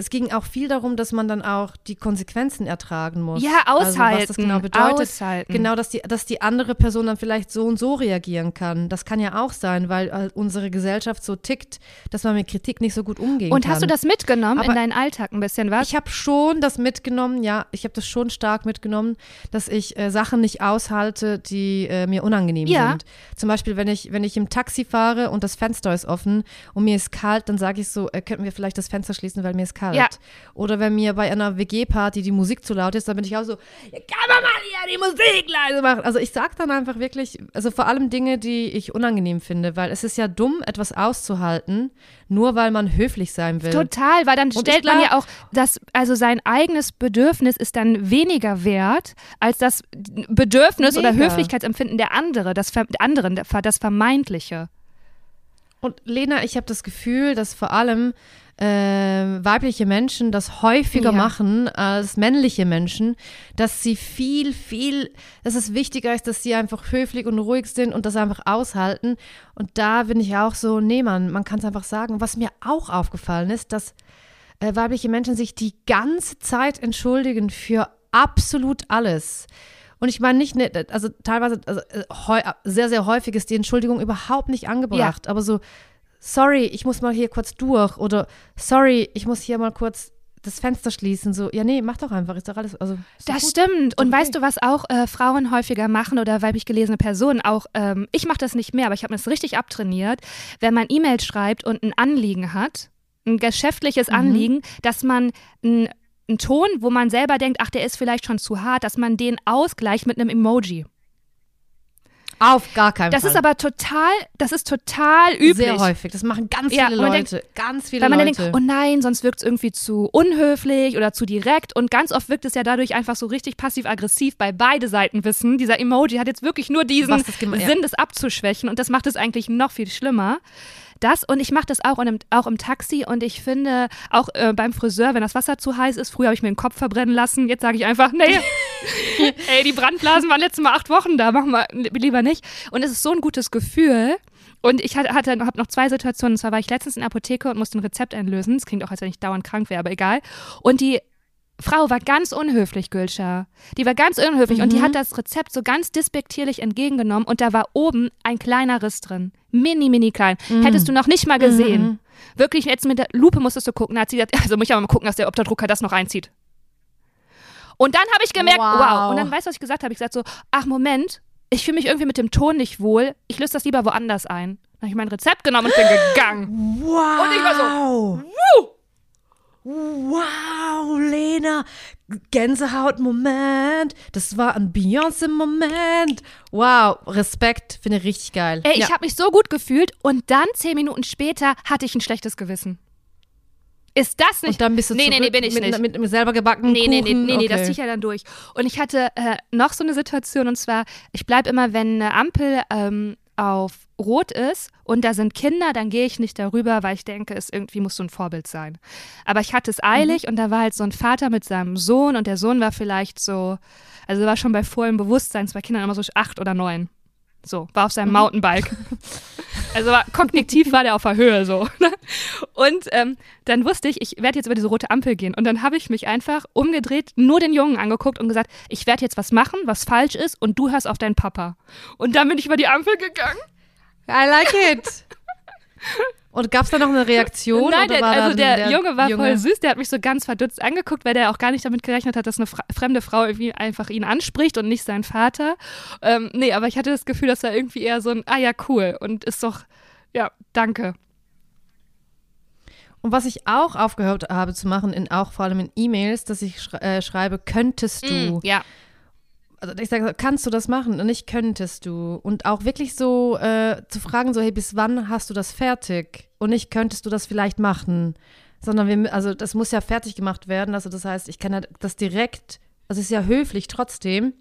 es ging auch viel darum, dass man dann auch die Konsequenzen ertragen muss. Ja, aushalten. Also, was das genau bedeutet. Aushalten. Genau, dass die, dass die andere Person dann vielleicht so und so reagieren kann. Das kann ja auch sein, weil halt unsere Gesellschaft so tickt, dass man mit Kritik nicht so gut umgehen und kann. Und hast du das mitgenommen Aber in deinen Alltag ein bisschen, was? Ich habe schon das mitgenommen, ja. Ich habe das schon stark mitgenommen, dass ich äh, Sachen nicht aushalte, die äh, mir unangenehm ja. sind. Zum Beispiel, wenn ich, wenn ich im Taxi fahre und das Fenster ist offen und mir ist kalt, dann sage ich so, äh, könnten wir vielleicht das Fenster schließen, weil mir ist kalt kalt. Ja. Oder wenn mir bei einer WG-Party die Musik zu laut ist, dann bin ich auch so, kann man mal hier die Musik leise machen. Also ich sage dann einfach wirklich, also vor allem Dinge, die ich unangenehm finde, weil es ist ja dumm, etwas auszuhalten, nur weil man höflich sein will. Total, weil dann Und stellt man ja auch, dass also sein eigenes Bedürfnis ist dann weniger wert als das Bedürfnis Mega. oder Höflichkeitsempfinden der andere, das anderen, das vermeintliche. Und Lena, ich habe das Gefühl, dass vor allem äh, weibliche Menschen das häufiger ja. machen als männliche Menschen, dass sie viel, viel, dass es wichtiger ist, dass sie einfach höflich und ruhig sind und das einfach aushalten. Und da bin ich auch so, nee, man, man kann es einfach sagen. Was mir auch aufgefallen ist, dass äh, weibliche Menschen sich die ganze Zeit entschuldigen für absolut alles. Und ich meine nicht, ne, also teilweise, also, äh, sehr, sehr häufig ist die Entschuldigung überhaupt nicht angebracht, ja. aber so sorry, ich muss mal hier kurz durch oder sorry, ich muss hier mal kurz das Fenster schließen. So, ja, nee, mach doch einfach, ist doch alles. Also, das gut. stimmt. Und okay. weißt du, was auch äh, Frauen häufiger machen oder weiblich gelesene Personen auch, ähm, ich mache das nicht mehr, aber ich habe mir das richtig abtrainiert, wenn man E-Mail schreibt und ein Anliegen hat, ein geschäftliches mhm. Anliegen, dass man ein einen Ton, wo man selber denkt, ach, der ist vielleicht schon zu hart, dass man den ausgleicht mit einem Emoji. Auf gar keinen das Fall. Das ist aber total, das ist total üblich. Sehr häufig. Das machen ganz viele Leute. Denkt, ganz viele weil man Leute. Denkt, oh nein, sonst wirkt es irgendwie zu unhöflich oder zu direkt. Und ganz oft wirkt es ja dadurch einfach so richtig passiv-aggressiv, weil beide Seiten wissen, dieser Emoji hat jetzt wirklich nur diesen Sinn, ja. das abzuschwächen. Und das macht es eigentlich noch viel schlimmer. Das und ich mache das auch, im, auch im Taxi und ich finde auch äh, beim Friseur, wenn das Wasser zu heiß ist, früher habe ich mir den Kopf verbrennen lassen, jetzt sage ich einfach, nee, ey, die Brandblasen waren letztes Mal acht Wochen da, machen wir lieber nicht. Und es ist so ein gutes Gefühl. Und ich hatte, hatte habe noch zwei Situationen. Und zwar war ich letztens in der Apotheke und musste ein Rezept einlösen. Das klingt auch, als wenn ich dauernd krank wäre, aber egal. Und die Frau war ganz unhöflich, Gülscha. Die war ganz unhöflich mhm. und die mhm. hat das Rezept so ganz despektierlich entgegengenommen und da war oben ein kleiner Riss drin. Mini, mini klein. Mhm. Hättest du noch nicht mal gesehen. Mhm. Wirklich, jetzt mit der Lupe musstest du gucken. Da hat sie gesagt, also muss ich aber mal gucken, dass der Opterdrucker das noch einzieht. Und dann habe ich gemerkt, wow. wow. Und dann weißt du, was ich gesagt habe? Ich gesagt so, ach Moment, ich fühle mich irgendwie mit dem Ton nicht wohl. Ich löse das lieber woanders ein. Dann habe ich mein Rezept genommen und bin gegangen. Wow. Und ich war so, Wuh! Wow, Lena, Gänsehaut-Moment. Das war ein Beyoncé-Moment. Wow, Respekt, finde ich richtig geil. Ey, ja. ich habe mich so gut gefühlt und dann zehn Minuten später hatte ich ein schlechtes Gewissen. Ist das nicht? Und dann bist du nee, nee, nee, bin ich mit, nicht. Mit, mit selber gebackenen nee, Kuchen? Nee, nee, nee, okay. nee, das ziehe ich ja dann durch. Und ich hatte äh, noch so eine Situation und zwar, ich bleibe immer, wenn eine Ampel ähm, auf rot ist und da sind Kinder, dann gehe ich nicht darüber, weil ich denke, es irgendwie muss so ein Vorbild sein. Aber ich hatte es eilig mhm. und da war halt so ein Vater mit seinem Sohn und der Sohn war vielleicht so, also war schon bei vollem Bewusstsein, zwei Kinder immer so acht oder neun. So, war auf seinem mhm. Mountainbike. Also war, kognitiv war der auf der Höhe so. Ne? Und ähm, dann wusste ich, ich werde jetzt über diese rote Ampel gehen. Und dann habe ich mich einfach umgedreht, nur den Jungen angeguckt und gesagt, ich werde jetzt was machen, was falsch ist und du hörst auf deinen Papa. Und dann bin ich über die Ampel gegangen. I like it. Und gab es da noch eine Reaktion? Nein, der, also der, der, Junge war Junge? voll süß. Der hat mich so ganz verdutzt angeguckt, weil der auch gar nicht damit gerechnet hat, dass eine fremde Frau irgendwie einfach ihn anspricht und nicht sein Vater. Ähm, nee, aber ich hatte das Gefühl, dass er irgendwie eher so ein, ah ja, cool. Und ist doch, ja, danke. Und was ich auch aufgehört habe zu machen, in, auch vor allem in E-Mails, dass ich schre äh, schreibe, könntest du. Mm, ja also ich sage, kannst du das machen? Und nicht könntest du. Und auch wirklich so äh, zu fragen, so, hey, bis wann hast du das fertig? Und nicht könntest du das vielleicht machen? Sondern wir, also das muss ja fertig gemacht werden. Also das heißt, ich kann ja das direkt, also es ist ja höflich trotzdem.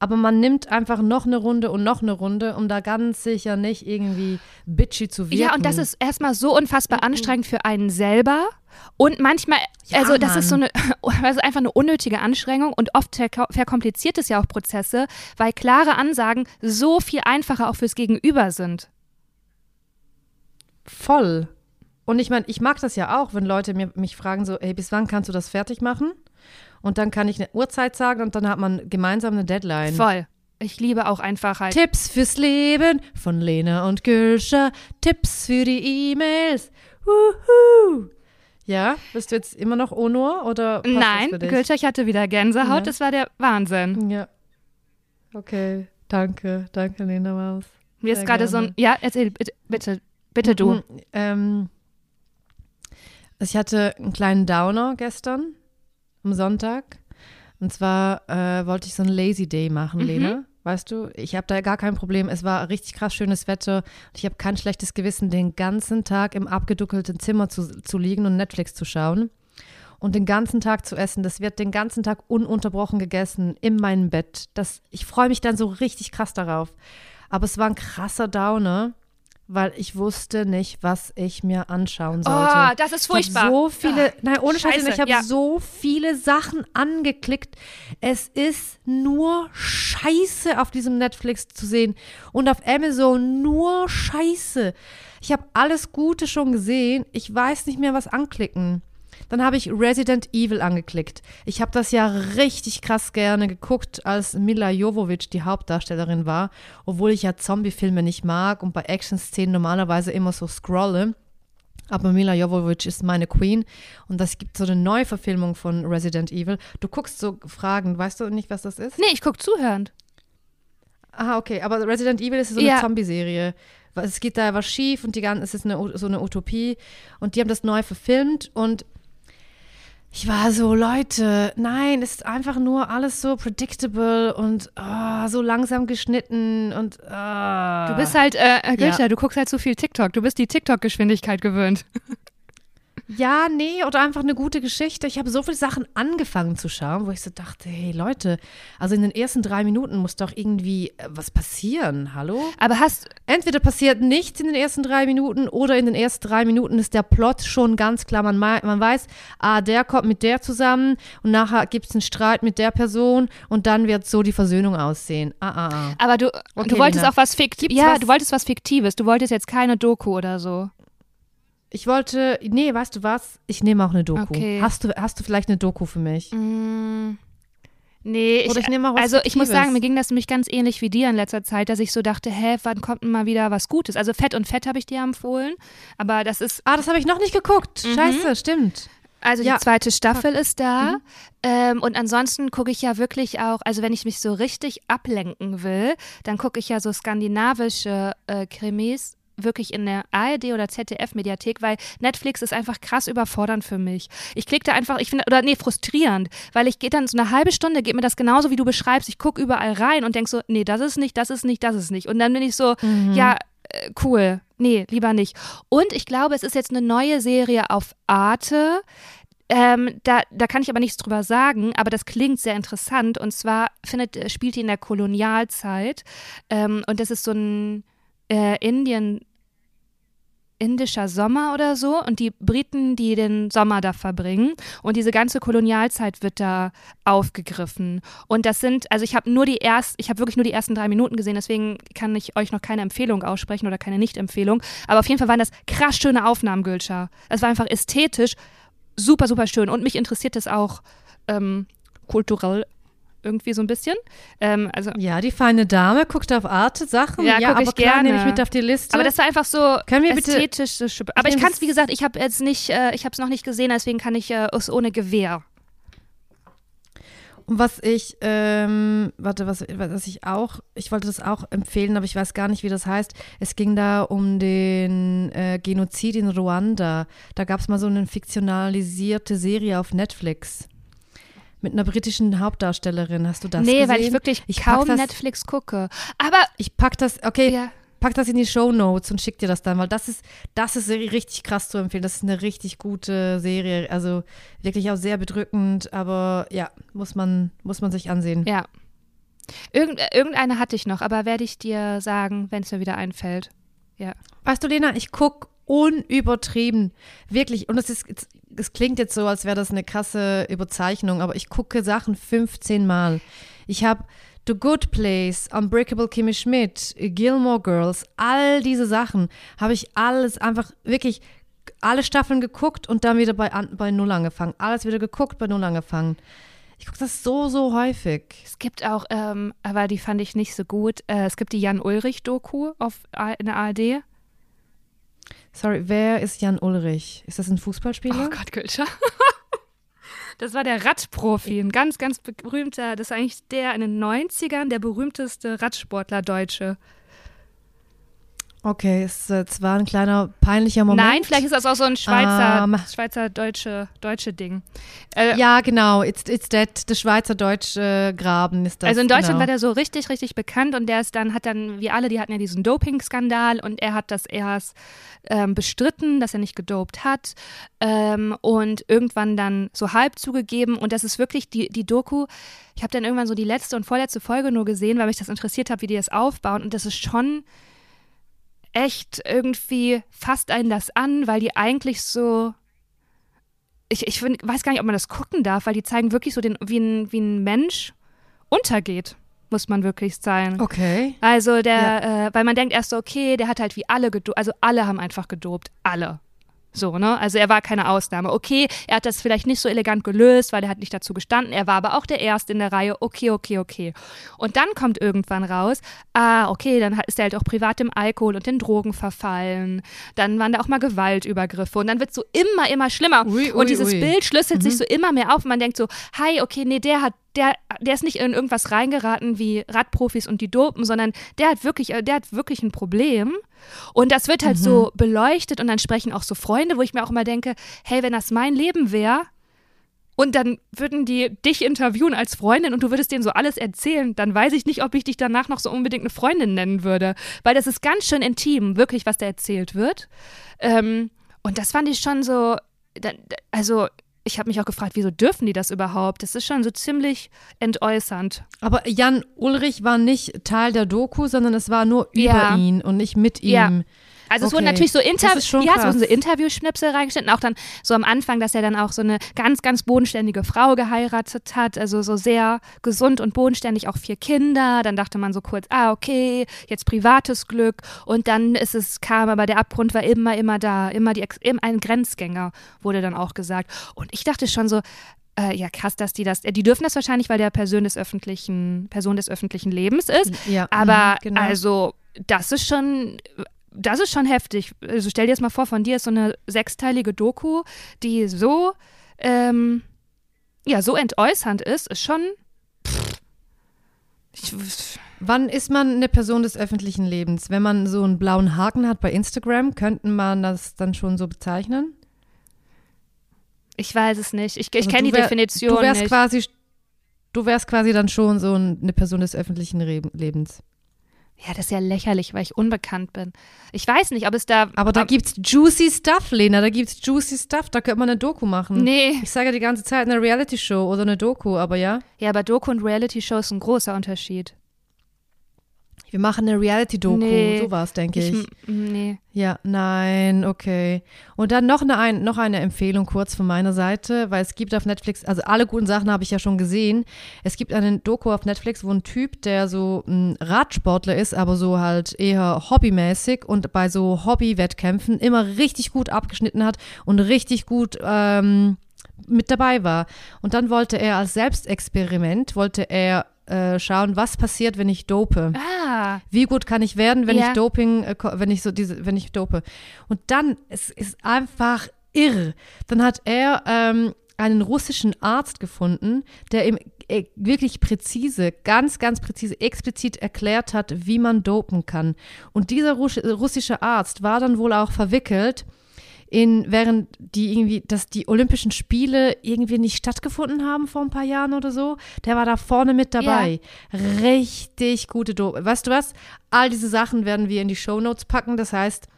Aber man nimmt einfach noch eine Runde und noch eine Runde, um da ganz sicher nicht irgendwie bitchy zu wirken. Ja, und das ist erstmal so unfassbar anstrengend für einen selber. Und manchmal, ja, also das Mann. ist so eine, das ist einfach eine unnötige Anstrengung und oft verkompliziert es ja auch Prozesse, weil klare Ansagen so viel einfacher auch fürs Gegenüber sind. Voll. Und ich meine, ich mag das ja auch, wenn Leute mir, mich fragen so, hey, bis wann kannst du das fertig machen? Und dann kann ich eine Uhrzeit sagen und dann hat man gemeinsam eine Deadline. Voll. Ich liebe auch einfach halt. Tipps fürs Leben von Lena und Gülscher. Tipps für die E-Mails. Wuhu. Ja, bist du jetzt immer noch Onur oder Nein, Gülscher, ich hatte wieder Gänsehaut. Ja. Das war der Wahnsinn. Ja. Okay, danke, danke Lena Maus. Mir ist gerade so ein, ja, erzähl bitte, bitte, bitte du. Mhm, ähm, ich hatte einen kleinen Downer gestern am Sonntag. Und zwar äh, wollte ich so einen Lazy Day machen, mhm. Lena. Weißt du, ich habe da gar kein Problem. Es war richtig krass schönes Wetter und ich habe kein schlechtes Gewissen, den ganzen Tag im abgeduckelten Zimmer zu, zu liegen und Netflix zu schauen und den ganzen Tag zu essen. Das wird den ganzen Tag ununterbrochen gegessen in meinem Bett. Das, ich freue mich dann so richtig krass darauf. Aber es war ein krasser Downer, weil ich wusste nicht, was ich mir anschauen sollte. Oh, das ist furchtbar. Ich so viele, oh, nein, ohne Scheiße, ich habe ja. so viele Sachen angeklickt. Es ist nur Scheiße auf diesem Netflix zu sehen und auf Amazon nur Scheiße. Ich habe alles Gute schon gesehen. Ich weiß nicht mehr, was anklicken. Dann habe ich Resident Evil angeklickt. Ich habe das ja richtig krass gerne geguckt, als Mila Jovovich die Hauptdarstellerin war, obwohl ich ja Zombie-Filme nicht mag und bei Action-Szenen normalerweise immer so scrolle. Aber Mila Jovovich ist meine Queen und das gibt so eine Neuverfilmung von Resident Evil. Du guckst so Fragen, weißt du nicht, was das ist? Nee, ich gucke zuhörend. Ah, okay, aber Resident Evil ist so eine Zombie-Serie. Es geht da was schief und die ganze, es ist eine, so eine Utopie und die haben das neu verfilmt und ich war so, Leute, nein, es ist einfach nur alles so predictable und oh, so langsam geschnitten und oh. Du bist halt, äh, Gülscha, ja. du guckst halt so viel TikTok. Du bist die TikTok-Geschwindigkeit gewöhnt. Ja, nee, oder einfach eine gute Geschichte. Ich habe so viele Sachen angefangen zu schauen, wo ich so dachte, hey Leute, also in den ersten drei Minuten muss doch irgendwie äh, was passieren, hallo? Aber hast. Entweder passiert nichts in den ersten drei Minuten oder in den ersten drei Minuten ist der Plot schon ganz klar. Man, man weiß, ah, der kommt mit der zusammen und nachher gibt es einen Streit mit der Person und dann wird so die Versöhnung aussehen. Ah, ah, ah. Aber du, okay, du wolltest Lena. auch was Fiktives. Ja, was? du wolltest was Fiktives. Du wolltest jetzt keine Doku oder so. Ich wollte, nee, weißt du was? Ich nehme auch eine Doku. Okay. Hast, du, hast du vielleicht eine Doku für mich? Mm, nee, Oder ich, ich nehme auch was Also ich muss sagen, mir ging das nämlich ganz ähnlich wie dir in letzter Zeit, dass ich so dachte, hä, wann kommt denn mal wieder was Gutes? Also Fett und Fett habe ich dir empfohlen, aber das ist. Ah, das habe ich noch nicht geguckt. Mhm. Scheiße, stimmt. Also ja. die zweite Staffel ist da. Mhm. Ähm, und ansonsten gucke ich ja wirklich auch, also wenn ich mich so richtig ablenken will, dann gucke ich ja so skandinavische äh, Krimis wirklich in der ARD oder ZDF-Mediathek, weil Netflix ist einfach krass überfordernd für mich. Ich klicke da einfach, ich finde, oder nee, frustrierend, weil ich gehe dann so eine halbe Stunde, geht mir das genauso, wie du beschreibst. Ich gucke überall rein und denke so, nee, das ist nicht, das ist nicht, das ist nicht. Und dann bin ich so, mhm. ja, äh, cool. Nee, lieber nicht. Und ich glaube, es ist jetzt eine neue Serie auf Arte. Ähm, da, da kann ich aber nichts drüber sagen, aber das klingt sehr interessant. Und zwar findet, äh, spielt die in der Kolonialzeit. Ähm, und das ist so ein äh, Indien, indischer Sommer oder so und die Briten, die den Sommer da verbringen. Und diese ganze Kolonialzeit wird da aufgegriffen. Und das sind, also ich habe nur die erst, ich habe wirklich nur die ersten drei Minuten gesehen, deswegen kann ich euch noch keine Empfehlung aussprechen oder keine Nicht-Empfehlung, aber auf jeden Fall waren das krass schöne Aufnahmen, Gülscha. Es war einfach ästhetisch super, super schön. Und mich interessiert das auch ähm, kulturell irgendwie so ein bisschen. Ähm, also, ja, die feine Dame guckt auf Arte Sachen. Ja, ja aber ich klar, gerne. nehme ich mit auf die Liste. Aber das war einfach so Können wir ästhetisch. Bitte, aber ich kann es, wie gesagt, ich habe jetzt nicht, äh, ich habe es noch nicht gesehen, deswegen kann ich äh, es ohne Gewehr. Und was ich, ähm, warte, was, was ich auch, ich wollte das auch empfehlen, aber ich weiß gar nicht, wie das heißt. Es ging da um den äh, Genozid in Ruanda. Da gab es mal so eine fiktionalisierte Serie auf Netflix mit einer britischen Hauptdarstellerin. Hast du das nee, gesehen? Nee, weil ich wirklich ich kaum das, Netflix gucke. Aber ich pack das, okay, ja. pack das in die Show Notes und schick dir das dann, weil das ist, das ist richtig krass zu empfehlen. Das ist eine richtig gute Serie. Also wirklich auch sehr bedrückend, aber ja, muss man, muss man sich ansehen. Ja. Irgend, irgendeine hatte ich noch, aber werde ich dir sagen, wenn es mir wieder einfällt. Ja. Weißt du, Lena, ich gucke unübertrieben, wirklich, und es ist, es klingt jetzt so, als wäre das eine krasse Überzeichnung, aber ich gucke Sachen 15 Mal. Ich habe The Good Place, Unbreakable Kimmy Schmidt, Gilmore Girls, all diese Sachen habe ich alles einfach wirklich alle Staffeln geguckt und dann wieder bei, bei Null angefangen. Alles wieder geguckt, bei Null angefangen. Ich gucke das so, so häufig. Es gibt auch, ähm, aber die fand ich nicht so gut. Äh, es gibt die Jan Ulrich-Doku auf in der ARD. Sorry, wer ist Jan Ulrich? Ist das ein Fußballspieler? Oh Gott, Gülscher. Das war der Radprofi, ein ganz, ganz berühmter, das ist eigentlich der in den 90ern, der berühmteste Radsportler Deutsche. Okay, es, es war ein kleiner peinlicher Moment. Nein, vielleicht ist das auch so ein Schweizer, um, ähm. Schweizer deutsche, deutsche Ding. Äh, ja, genau. It's, it's that, der Schweizer deutsche Graben ist das. Also in Deutschland genau. war der so richtig, richtig bekannt und der ist dann, hat dann, wie alle, die hatten ja diesen Doping-Skandal und er hat das erst ähm, bestritten, dass er nicht gedopt hat ähm, und irgendwann dann so halb zugegeben und das ist wirklich die, die Doku. Ich habe dann irgendwann so die letzte und vorletzte Folge nur gesehen, weil mich das interessiert hat, wie die das aufbauen und das ist schon echt irgendwie fasst einen das an, weil die eigentlich so. Ich, ich find, weiß gar nicht, ob man das gucken darf, weil die zeigen wirklich so, den, wie, ein, wie ein Mensch untergeht, muss man wirklich sein. Okay. Also der, ja. äh, weil man denkt erst so, okay, der hat halt wie alle gedopt, also alle haben einfach gedopt, alle. So, ne? Also er war keine Ausnahme. Okay, er hat das vielleicht nicht so elegant gelöst, weil er hat nicht dazu gestanden. Er war aber auch der Erste in der Reihe. Okay, okay, okay. Und dann kommt irgendwann raus, ah, okay, dann ist er halt auch privat im Alkohol und in Drogen verfallen. Dann waren da auch mal Gewaltübergriffe. Und dann wird es so immer, immer schlimmer. Ui, ui, und dieses ui. Bild schlüsselt mhm. sich so immer mehr auf. Und man denkt so, hi, okay, nee, der hat der, der ist nicht in irgendwas reingeraten wie Radprofis und die Dopen, sondern der hat wirklich, der hat wirklich ein Problem. Und das wird halt mhm. so beleuchtet und dann sprechen auch so Freunde, wo ich mir auch immer denke, hey, wenn das mein Leben wäre, und dann würden die dich interviewen als Freundin und du würdest denen so alles erzählen, dann weiß ich nicht, ob ich dich danach noch so unbedingt eine Freundin nennen würde. Weil das ist ganz schön intim, wirklich, was da erzählt wird. Ähm, und das fand ich schon so, also ich habe mich auch gefragt, wieso dürfen die das überhaupt? Das ist schon so ziemlich entäußernd. Aber Jan Ulrich war nicht Teil der Doku, sondern es war nur über ja. ihn und nicht mit ihm. Ja. Also es wurden natürlich so, Inter ja, wurden so Interviewschnipsel reingeschnitten, auch dann so am Anfang, dass er dann auch so eine ganz, ganz bodenständige Frau geheiratet hat, also so sehr gesund und bodenständig, auch vier Kinder. Dann dachte man so kurz, ah, okay, jetzt privates Glück. Und dann ist es, kam aber der Abgrund war immer, immer da, immer die, ein Grenzgänger, wurde dann auch gesagt. Und ich dachte schon so, äh, ja, krass, dass die das, die dürfen das wahrscheinlich, weil der Person des öffentlichen, Person des öffentlichen Lebens ist. Ja, aber mhm, genau. also, das ist schon das ist schon heftig. Also stell dir jetzt mal vor, von dir ist so eine sechsteilige Doku, die so, ähm, ja, so entäußernd ist, ist schon. Pff, ich, Wann ist man eine Person des öffentlichen Lebens? Wenn man so einen blauen Haken hat bei Instagram, könnte man das dann schon so bezeichnen? Ich weiß es nicht. Ich, ich also kenne die wär, Definition du wärst nicht. Quasi, du wärst quasi dann schon so eine Person des öffentlichen Lebens. Ja, das ist ja lächerlich, weil ich unbekannt bin. Ich weiß nicht, ob es da. Aber da gibt's juicy Stuff, Lena. Da gibt's juicy Stuff. Da könnte man eine Doku machen. Nee. Ich sage die ganze Zeit eine Reality-Show oder eine Doku, aber ja. Ja, aber Doku und Reality-Show ist ein großer Unterschied. Wir machen eine Reality-Doku, nee, sowas, denke ich. ich. Nee. Ja, nein, okay. Und dann noch eine, ein, noch eine Empfehlung kurz von meiner Seite, weil es gibt auf Netflix, also alle guten Sachen habe ich ja schon gesehen. Es gibt einen Doku auf Netflix, wo ein Typ, der so ein Radsportler ist, aber so halt eher hobbymäßig und bei so Hobby-Wettkämpfen immer richtig gut abgeschnitten hat und richtig gut ähm, mit dabei war. Und dann wollte er als Selbstexperiment, wollte er äh, schauen, was passiert, wenn ich dope. Ah. Wie gut kann ich werden, wenn ja. ich Doping, äh, wenn ich so diese, wenn ich dope. Und dann, es ist einfach irr. Dann hat er ähm, einen russischen Arzt gefunden, der ihm äh, wirklich präzise, ganz, ganz präzise, explizit erklärt hat, wie man dopen kann. Und dieser russische Arzt war dann wohl auch verwickelt in, während die irgendwie, dass die Olympischen Spiele irgendwie nicht stattgefunden haben vor ein paar Jahren oder so, der war da vorne mit dabei. Ja. Richtig gute Do Weißt du was? All diese Sachen werden wir in die Show Notes packen. Das heißt,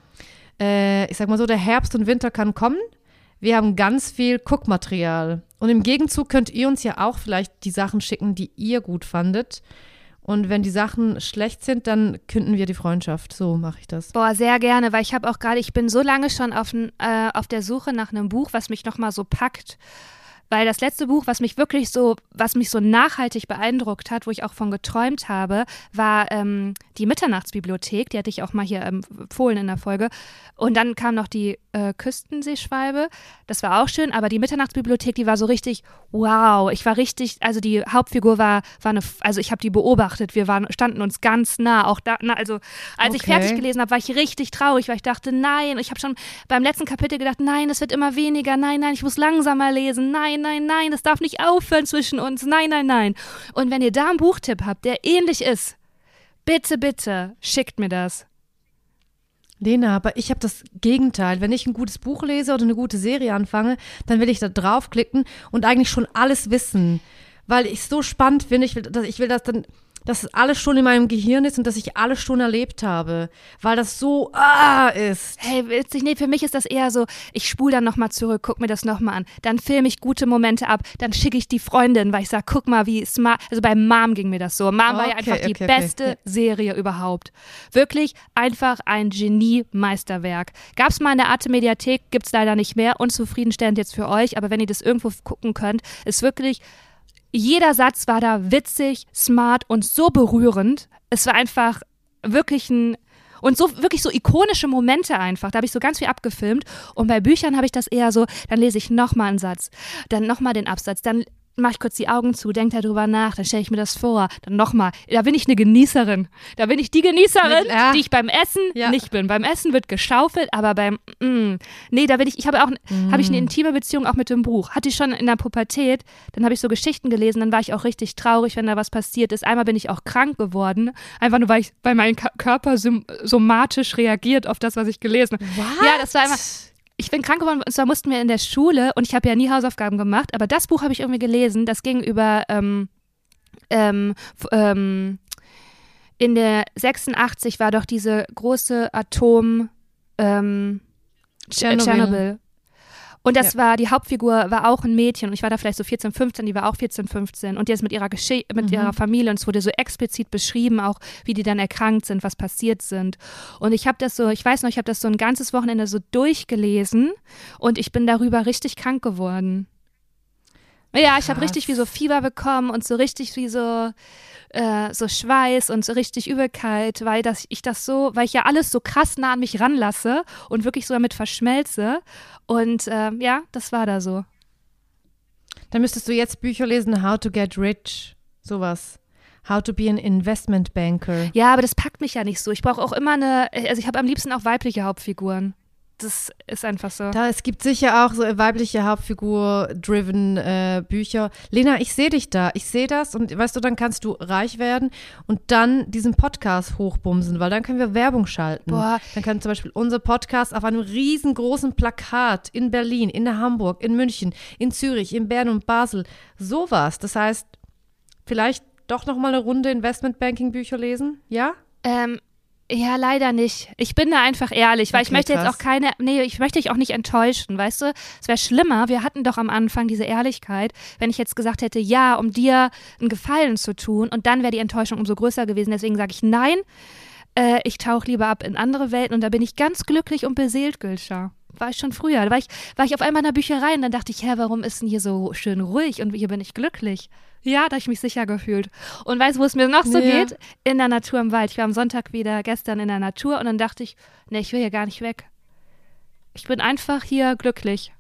äh, ich sag mal so, der Herbst und Winter kann kommen. Wir haben ganz viel Guckmaterial. Und im Gegenzug könnt ihr uns ja auch vielleicht die Sachen schicken, die ihr gut fandet. Und wenn die Sachen schlecht sind, dann künden wir die Freundschaft. So mache ich das. Boah, sehr gerne, weil ich habe auch gerade, ich bin so lange schon auf, äh, auf der Suche nach einem Buch, was mich nochmal so packt. Weil das letzte Buch, was mich wirklich so, was mich so nachhaltig beeindruckt hat, wo ich auch von geträumt habe, war ähm, die Mitternachtsbibliothek. Die hatte ich auch mal hier empfohlen in der Folge. Und dann kam noch die äh, Küstenseeschwalbe. Das war auch schön, aber die Mitternachtsbibliothek, die war so richtig, wow. Ich war richtig, also die Hauptfigur war, war eine, also ich habe die beobachtet. Wir waren, standen uns ganz nah. Auch da, na, also als okay. ich fertig gelesen habe, war ich richtig traurig, weil ich dachte, nein. Ich habe schon beim letzten Kapitel gedacht, nein, es wird immer weniger. Nein, nein, ich muss langsamer lesen. Nein, nein, nein, das darf nicht aufhören zwischen uns. Nein, nein, nein. Und wenn ihr da einen Buchtipp habt, der ähnlich ist, bitte, bitte, schickt mir das. Lena, aber ich habe das Gegenteil. Wenn ich ein gutes Buch lese oder eine gute Serie anfange, dann will ich da draufklicken und eigentlich schon alles wissen. Weil ich es so spannend finde, ich will, ich will das dann dass alles schon in meinem Gehirn ist und dass ich alles schon erlebt habe, weil das so ah ist. Hey, witzig, nee, für mich ist das eher so, ich spule dann nochmal zurück, guck mir das nochmal an, dann filme ich gute Momente ab, dann schicke ich die Freundin, weil ich sage, guck mal, wie smart, also bei Mom ging mir das so. Mom okay, war ja einfach okay, die okay, beste Serie überhaupt. Wirklich einfach ein Genie-Meisterwerk. Gab es mal in der Arte Mediathek, gibt es leider nicht mehr, unzufriedenstellend jetzt für euch, aber wenn ihr das irgendwo gucken könnt, ist wirklich jeder Satz war da witzig, smart und so berührend. Es war einfach wirklich ein und so wirklich so ikonische Momente einfach. Da habe ich so ganz viel abgefilmt. Und bei Büchern habe ich das eher so, dann lese ich nochmal einen Satz, dann nochmal den Absatz, dann mache ich kurz die Augen zu, denke darüber nach, dann stelle ich mir das vor, dann nochmal. Da bin ich eine Genießerin. Da bin ich die Genießerin, ja. die ich beim Essen ja. nicht bin. Beim Essen wird geschaufelt, aber beim mm, nee, da bin ich. Ich habe auch mm. habe ich eine intime Beziehung auch mit dem Buch. Hatte ich schon in der Pubertät. Dann habe ich so Geschichten gelesen, dann war ich auch richtig traurig, wenn da was passiert ist. Einmal bin ich auch krank geworden, einfach nur weil ich, weil mein Körper somatisch reagiert auf das, was ich gelesen habe. Ja, das war einfach ich bin krank geworden und zwar mussten wir in der Schule und ich habe ja nie Hausaufgaben gemacht, aber das Buch habe ich irgendwie gelesen, das ging über ähm, ähm, ähm, in der 86 war doch diese große Atom ähm, Tschernobyl. Tschernobyl. Und das ja. war, die Hauptfigur war auch ein Mädchen und ich war da vielleicht so 14, 15, die war auch 14, 15 und die ist mit ihrer Gesche mit mhm. ihrer Familie und es wurde so explizit beschrieben, auch wie die dann erkrankt sind, was passiert sind. Und ich habe das so, ich weiß noch, ich habe das so ein ganzes Wochenende so durchgelesen und ich bin darüber richtig krank geworden. Ja, ich habe richtig wie so Fieber bekommen und so richtig wie so äh, so Schweiß und so richtig Übelkeit, weil das, ich das so, weil ich ja alles so krass nah an mich ranlasse und wirklich so damit verschmelze. Und äh, ja, das war da so. Dann müsstest du jetzt Bücher lesen, How to Get Rich, sowas. How to be an Investment Banker. Ja, aber das packt mich ja nicht so. Ich brauche auch immer eine, also ich habe am liebsten auch weibliche Hauptfiguren das ist einfach so. Da, es gibt sicher auch so weibliche Hauptfigur-driven äh, Bücher. Lena, ich sehe dich da. Ich sehe das und weißt du, dann kannst du reich werden und dann diesen Podcast hochbumsen, weil dann können wir Werbung schalten. Boah. Dann kann zum Beispiel unser Podcast auf einem riesengroßen Plakat in Berlin, in Hamburg, in München, in Zürich, in Bern und Basel. Sowas. Das heißt, vielleicht doch noch mal eine Runde Investmentbanking-Bücher lesen? Ja? Ähm, ja, leider nicht. Ich bin da einfach ehrlich, weil okay, ich möchte krass. jetzt auch keine, nee, ich möchte dich auch nicht enttäuschen, weißt du? Es wäre schlimmer, wir hatten doch am Anfang diese Ehrlichkeit, wenn ich jetzt gesagt hätte, ja, um dir einen Gefallen zu tun und dann wäre die Enttäuschung umso größer gewesen. Deswegen sage ich nein, äh, ich tauche lieber ab in andere Welten und da bin ich ganz glücklich und beseelt, Gülscha war ich schon früher. Da war ich, war ich auf einmal in der Bücherei und dann dachte ich, hä, warum ist denn hier so schön ruhig und hier bin ich glücklich? Ja, da habe ich mich sicher gefühlt. Und weißt du, wo es mir noch so ja. geht? In der Natur im Wald. Ich war am Sonntag wieder gestern in der Natur und dann dachte ich, nee, ich will hier gar nicht weg. Ich bin einfach hier glücklich.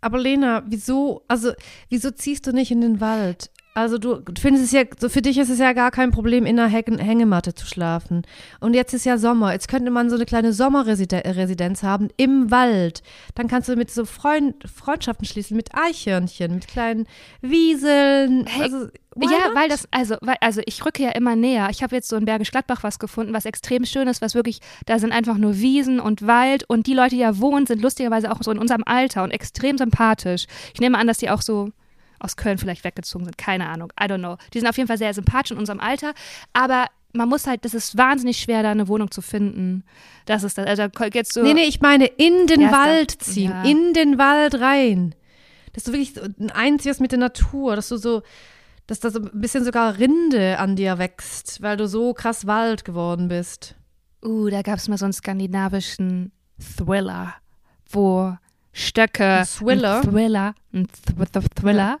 Aber Lena, wieso, also, wieso ziehst du nicht in den Wald? Also du, findest es ja, so für dich ist es ja gar kein Problem, in einer Hängematte zu schlafen. Und jetzt ist ja Sommer. Jetzt könnte man so eine kleine Sommerresidenz haben im Wald. Dann kannst du mit so Freund, Freundschaften schließen, mit Eichhörnchen, mit kleinen Wieseln. Hey, also, ja, weil das, also, weil, also ich rücke ja immer näher. Ich habe jetzt so in Bergisch Gladbach was gefunden, was extrem schön ist, was wirklich, da sind einfach nur Wiesen und Wald und die Leute, die da wohnen, sind lustigerweise auch so in unserem Alter und extrem sympathisch. Ich nehme an, dass die auch so aus Köln vielleicht weggezogen sind, keine Ahnung, I don't know. Die sind auf jeden Fall sehr sympathisch in unserem Alter, aber man muss halt, das ist wahnsinnig schwer, da eine Wohnung zu finden. Das ist das. Also jetzt so. Nee, nee, ich meine in den Wald ziehen, ja. in den Wald rein. Dass du wirklich ein Einziges mit der Natur, dass du so dass da so ein bisschen sogar Rinde an dir wächst, weil du so krass Wald geworden bist. Uh, da gab es mal so einen skandinavischen Thriller, wo Stöcke. Ein Thriller? Ein Thriller. Ein Th Thriller.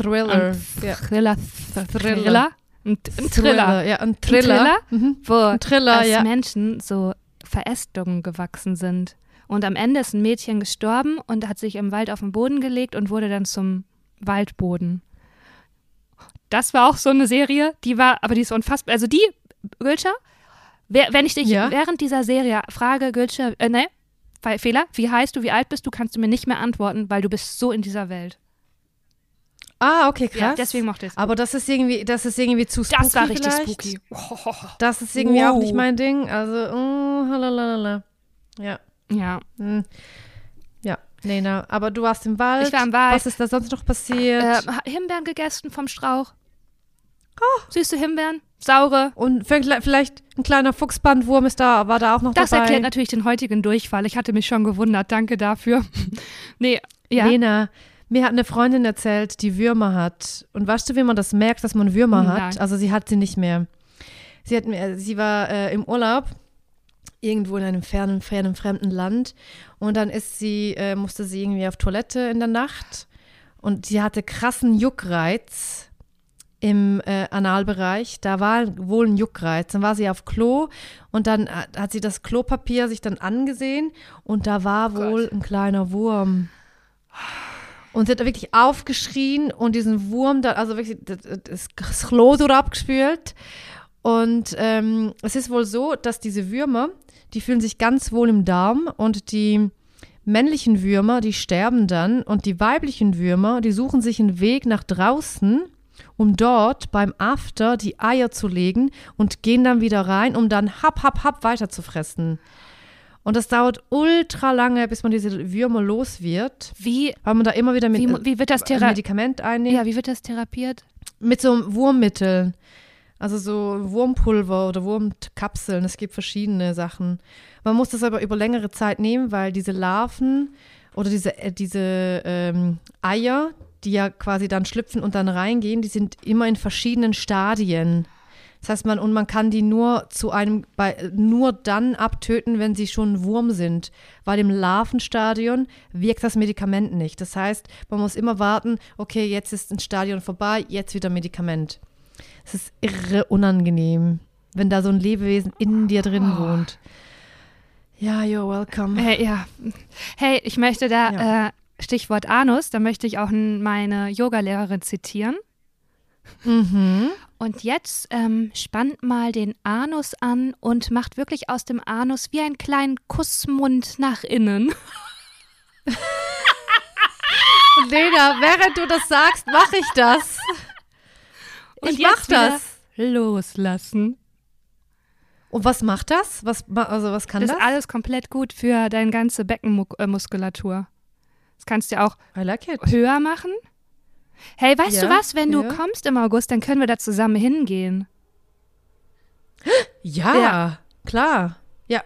Thriller. Ja. Thriller. Thriller. Thriller. Ein, ein Thriller. Ja, ein Ein Thriller. Thriller, Mhm. wo Thriller, aus ja. Menschen so Verästungen gewachsen sind. Und am Ende ist ein Mädchen gestorben und hat sich im Wald auf den Boden gelegt und wurde dann zum Waldboden. Das war auch so eine Serie, die war, aber die ist unfassbar. Also die, Gülscher, wenn ich dich Ja. während dieser Serie frage, Gülscher, äh, ne, Fe- Fehler, wie heißt du, wie alt bist du, kannst du mir nicht mehr antworten, weil du bist so in dieser Welt. Ah, okay, krass. Ja, deswegen mochte ich es. Aber das ist irgendwie, das ist irgendwie zu spooky Das war richtig vielleicht. spooky. Das ist irgendwie auch Wow. nicht mein Ding. Also, mm, halalala. Ja. Ja. mm. Ja, nee, na. Aber du warst im Wald. Ich war im Wald. Was ist da sonst noch passiert? Äh, Himbeeren gegessen vom Strauch. Süße Himbeeren, saure. Und vielleicht vielleicht ein kleiner Fuchsbandwurm ist da, war da auch noch Das dabei. erklärt natürlich den heutigen Durchfall. Ich hatte mich schon gewundert. Danke dafür. nee, ja. Lena, mir hat eine Freundin erzählt, die Würmer hat. Und weißt du, wie man das merkt, dass man Würmer Nein. hat? Also sie hat sie nicht mehr. Sie, hat, mir- sie war äh, im Urlaub irgendwo in einem fernen, fernen, fremden Land. Und dann ist sie, äh, musste sie irgendwie auf Toilette in der Nacht. Und sie hatte krassen Juckreiz im äh, Analbereich. Da war wohl ein Juckreiz. Dann war sie auf Klo und dann hat, hat sie das Klopapier sich dann angesehen und da war wohl ein kleiner Wurm. Und sie hat wirklich aufgeschrien und diesen Wurm da, also wirklich das, das Klo so abgespült. Und ähm, es ist wohl so, dass diese Würmer, die fühlen sich ganz wohl im Darm und die männlichen Würmer, die sterben dann und die weiblichen Würmer, die suchen sich einen Weg nach draußen, um dort beim After die Eier zu legen und gehen dann wieder rein, um dann hap, hap, hap weiter zu fressen. Und das dauert ultra lange, bis man diese Würmer los wird, Wie, weil man da immer wieder mit wie, äh, wie wird das therapiert? Medikament einnimmt. Ja, wie wird das therapiert? Mit so Wurmmitteln. Also so Wurmpulver oder Wurmkapseln. Es gibt verschiedene Sachen. Man muss das aber über längere Zeit nehmen, weil diese Larven oder diese, äh, diese ähm, Eier, die ja quasi dann schlüpfen und dann reingehen, die sind immer in verschiedenen Stadien. Das heißt, man, und man kann die nur zu einem, bei, nur dann abtöten, wenn sie schon ein Wurm sind. Weil im Larvenstadion wirkt das Medikament nicht. Das heißt, man muss immer warten, okay, jetzt ist ein Stadion vorbei, jetzt wieder Medikament. Es ist irre unangenehm, wenn da so ein Lebewesen in dir drin Oh. wohnt. Ja, you're welcome. Hey, ja. Hey, ich möchte da, Ja. äh, Stichwort Anus, da möchte ich auch meine Yogalehrerin zitieren. Mhm. Und jetzt ähm, spannt mal den Anus an und macht wirklich aus dem Anus wie einen kleinen Kussmund nach innen. Lena, während du das sagst, mache ich das. Und ich mach jetzt wieder das. Loslassen. Und was macht das? Was, also was kann Das das? ist alles komplett gut für deine ganze Beckenmuskulatur. Das kannst du auch I like höher machen. Hey, weißt Ja, du was? Wenn du ja. kommst im August, dann können wir da zusammen hingehen. Ja, Ja. klar. Ja.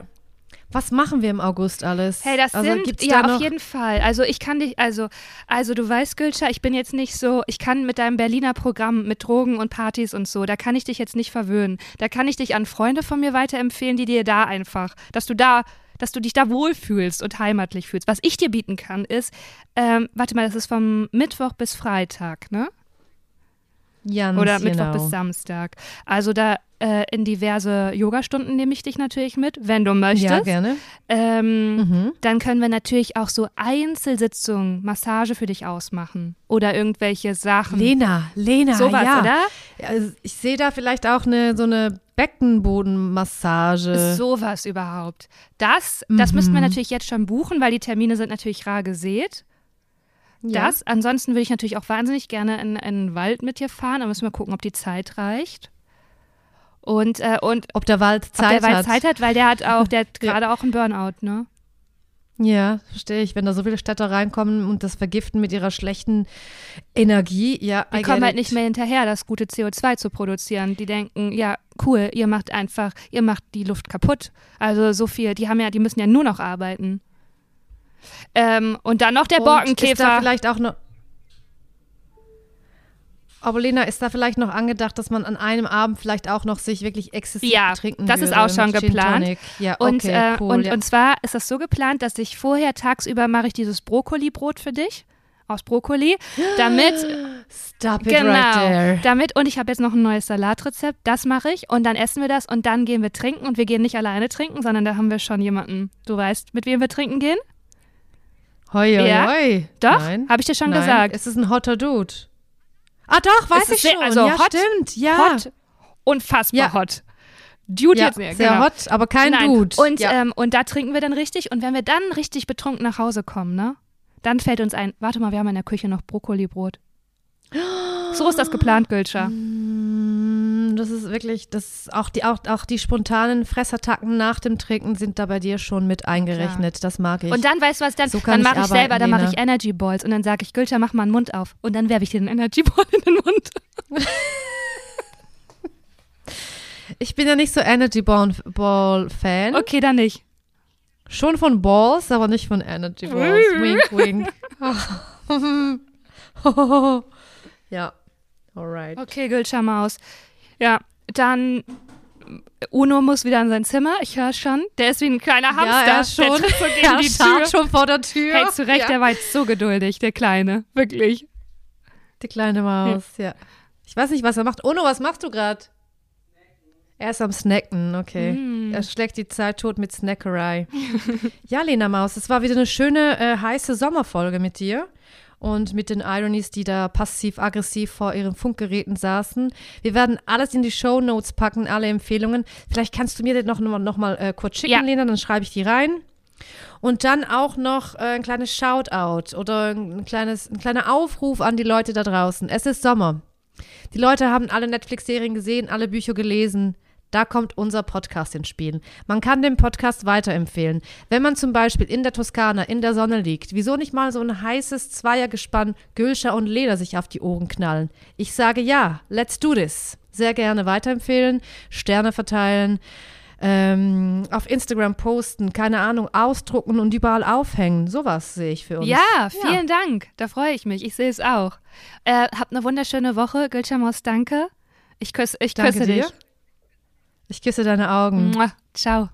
Was machen wir im August alles? Hey, das also, sind ja da auf jeden Fall. Also ich kann dich, also, also du weißt, Gülscha, ich bin jetzt nicht so, ich kann mit deinem Berliner Programm mit Drogen und Partys und so, da kann ich dich jetzt nicht verwöhnen. Da kann ich dich an Freunde von mir weiterempfehlen, die dir da einfach, dass du da, dass du dich da wohlfühlst und heimatlich fühlst. Was ich dir bieten kann, ist, ähm, warte mal, das ist vom Mittwoch bis Freitag, ne? Ganz Oder genau. Mittwoch bis Samstag. Also da äh, in diverse Yogastunden nehme ich dich natürlich mit, wenn du möchtest. Ja, gerne. Ähm, Mhm. Dann können wir natürlich auch so Einzelsitzungen, Massage für dich ausmachen. Oder irgendwelche Sachen. Lena, Lena, Sowas, ja. oder? Ja, also ich sehe da vielleicht auch eine, so eine Beckenbodenmassage. Sowas überhaupt. Das, das müssten wir Mhm. natürlich jetzt schon buchen, weil die Termine sind natürlich rar gesät. Ja. Das. Ansonsten würde ich natürlich auch wahnsinnig gerne in, in den Wald mit dir fahren. Da müssen wir gucken, ob die Zeit reicht. Und, äh, und Ob der Wald ob Zeit der Wald hat. Zeit hat, weil der hat auch, der hat Ja. gerade auch einen Burnout, ne? Ja, verstehe ich. Wenn da so viele Städter reinkommen und das vergiften mit ihrer schlechten Energie, ja, Die kommen halt nicht mehr hinterher, das gute CO2 zu produzieren. Die denken, ja, cool, ihr macht einfach, ihr macht die Luft kaputt. Also so viel, die haben ja, die müssen ja nur noch arbeiten. Ähm, und dann noch der Und Ist da Borkenkäfer. vielleicht auch noch. Aber Lena, ist da vielleicht noch angedacht, dass man an einem Abend vielleicht auch noch sich wirklich exzessiv Ja, trinken das ist würde auch schon geplant. Ja, Und, okay, äh, cool. und, ja. und zwar ist das so geplant, dass ich vorher tagsüber mache ich dieses Brokkoli-Brot für dich aus Brokkoli, damit Stop it genau, right there. damit und ich habe jetzt noch ein neues Salatrezept, das mache ich und dann essen wir das und dann gehen wir trinken und wir gehen nicht alleine trinken, sondern da haben wir schon jemanden, du weißt, mit wem wir trinken gehen? Hoi, hoi, Ja? hoi. Doch, habe ich dir schon Nein. gesagt. Es ist ein hotter Dude. Ah, doch, weiß ich schon. also ja, hot, stimmt. Ja. Hot, unfassbar Ja. hot. Dude ja, jetzt sehr genau. hot, aber kein Nein. Dude. Und, ja. ähm, und da trinken wir dann richtig. Und wenn wir dann richtig betrunken nach Hause kommen, ne? Dann fällt uns ein, warte mal, wir haben in der Küche noch Brokkolibrot. So ist das geplant, Gülscher. Mm, Das ist wirklich, das auch die, auch, auch die spontanen Fressattacken nach dem Trinken sind da bei dir schon mit eingerechnet. Das mag ich. Und dann, weißt du was, dann, So dann mache ich ich selber, dann mache ich Energy Balls. Und dann sage ich, Gülscher, mach mal einen Mund auf. Und dann werfe ich dir den Energy Ball in den Mund. ich bin ja nicht so Energy Ball, Ball Fan. Okay, dann nicht. Schon von Balls, aber nicht von Energy Balls. wink, wink. ja, alright. Okay, Gülscher Maus. Ja, dann Uno muss wieder in sein Zimmer. Ich höre schon. Der ist wie ein kleiner Hamster. Ja, er schon. Der so gegen die Tür. schon vor der Tür. Hey, zu Recht, Ja. der war jetzt so geduldig, der Kleine. Wirklich. Die kleine Maus, ja. Ich weiß nicht, was er macht. Ono, was machst du gerade? Er ist am Snacken, okay. Mm. Er schlägt die Zeit tot mit Snackerei. ja, Lena Maus, es war wieder eine schöne, äh, heiße Sommerfolge mit dir. Und mit den Ironies, die da passiv-aggressiv vor ihren Funkgeräten saßen. Wir werden alles in die Show Notes packen, alle Empfehlungen. Vielleicht kannst du mir das noch, noch, noch mal äh, kurz schicken, Ja. Lena, dann schreibe ich die rein. Und dann auch noch äh, ein kleines Shoutout oder ein, kleines, ein kleiner Aufruf an die Leute da draußen. Es ist Sommer. Die Leute haben alle Netflix-Serien gesehen, alle Bücher gelesen. Da kommt unser Podcast ins Spiel. Man kann den Podcast weiterempfehlen. Wenn man zum Beispiel in der Toskana in der Sonne liegt, wieso nicht mal so ein heißes Zweiergespann Gülscher und Leder sich auf die Ohren knallen? Ich sage ja, let's do this. Sehr gerne weiterempfehlen, Sterne verteilen, ähm, auf Instagram posten, keine Ahnung, ausdrucken und überall aufhängen. Sowas sehe ich für uns. Ja, vielen Dank. Da freue ich mich. Ich sehe es auch. Äh, habt eine wunderschöne Woche. Gülscher Maus, danke. Ich küsse, ich Danke küsse dir. dich. Ich küsse deine Augen. Mua. Ciao.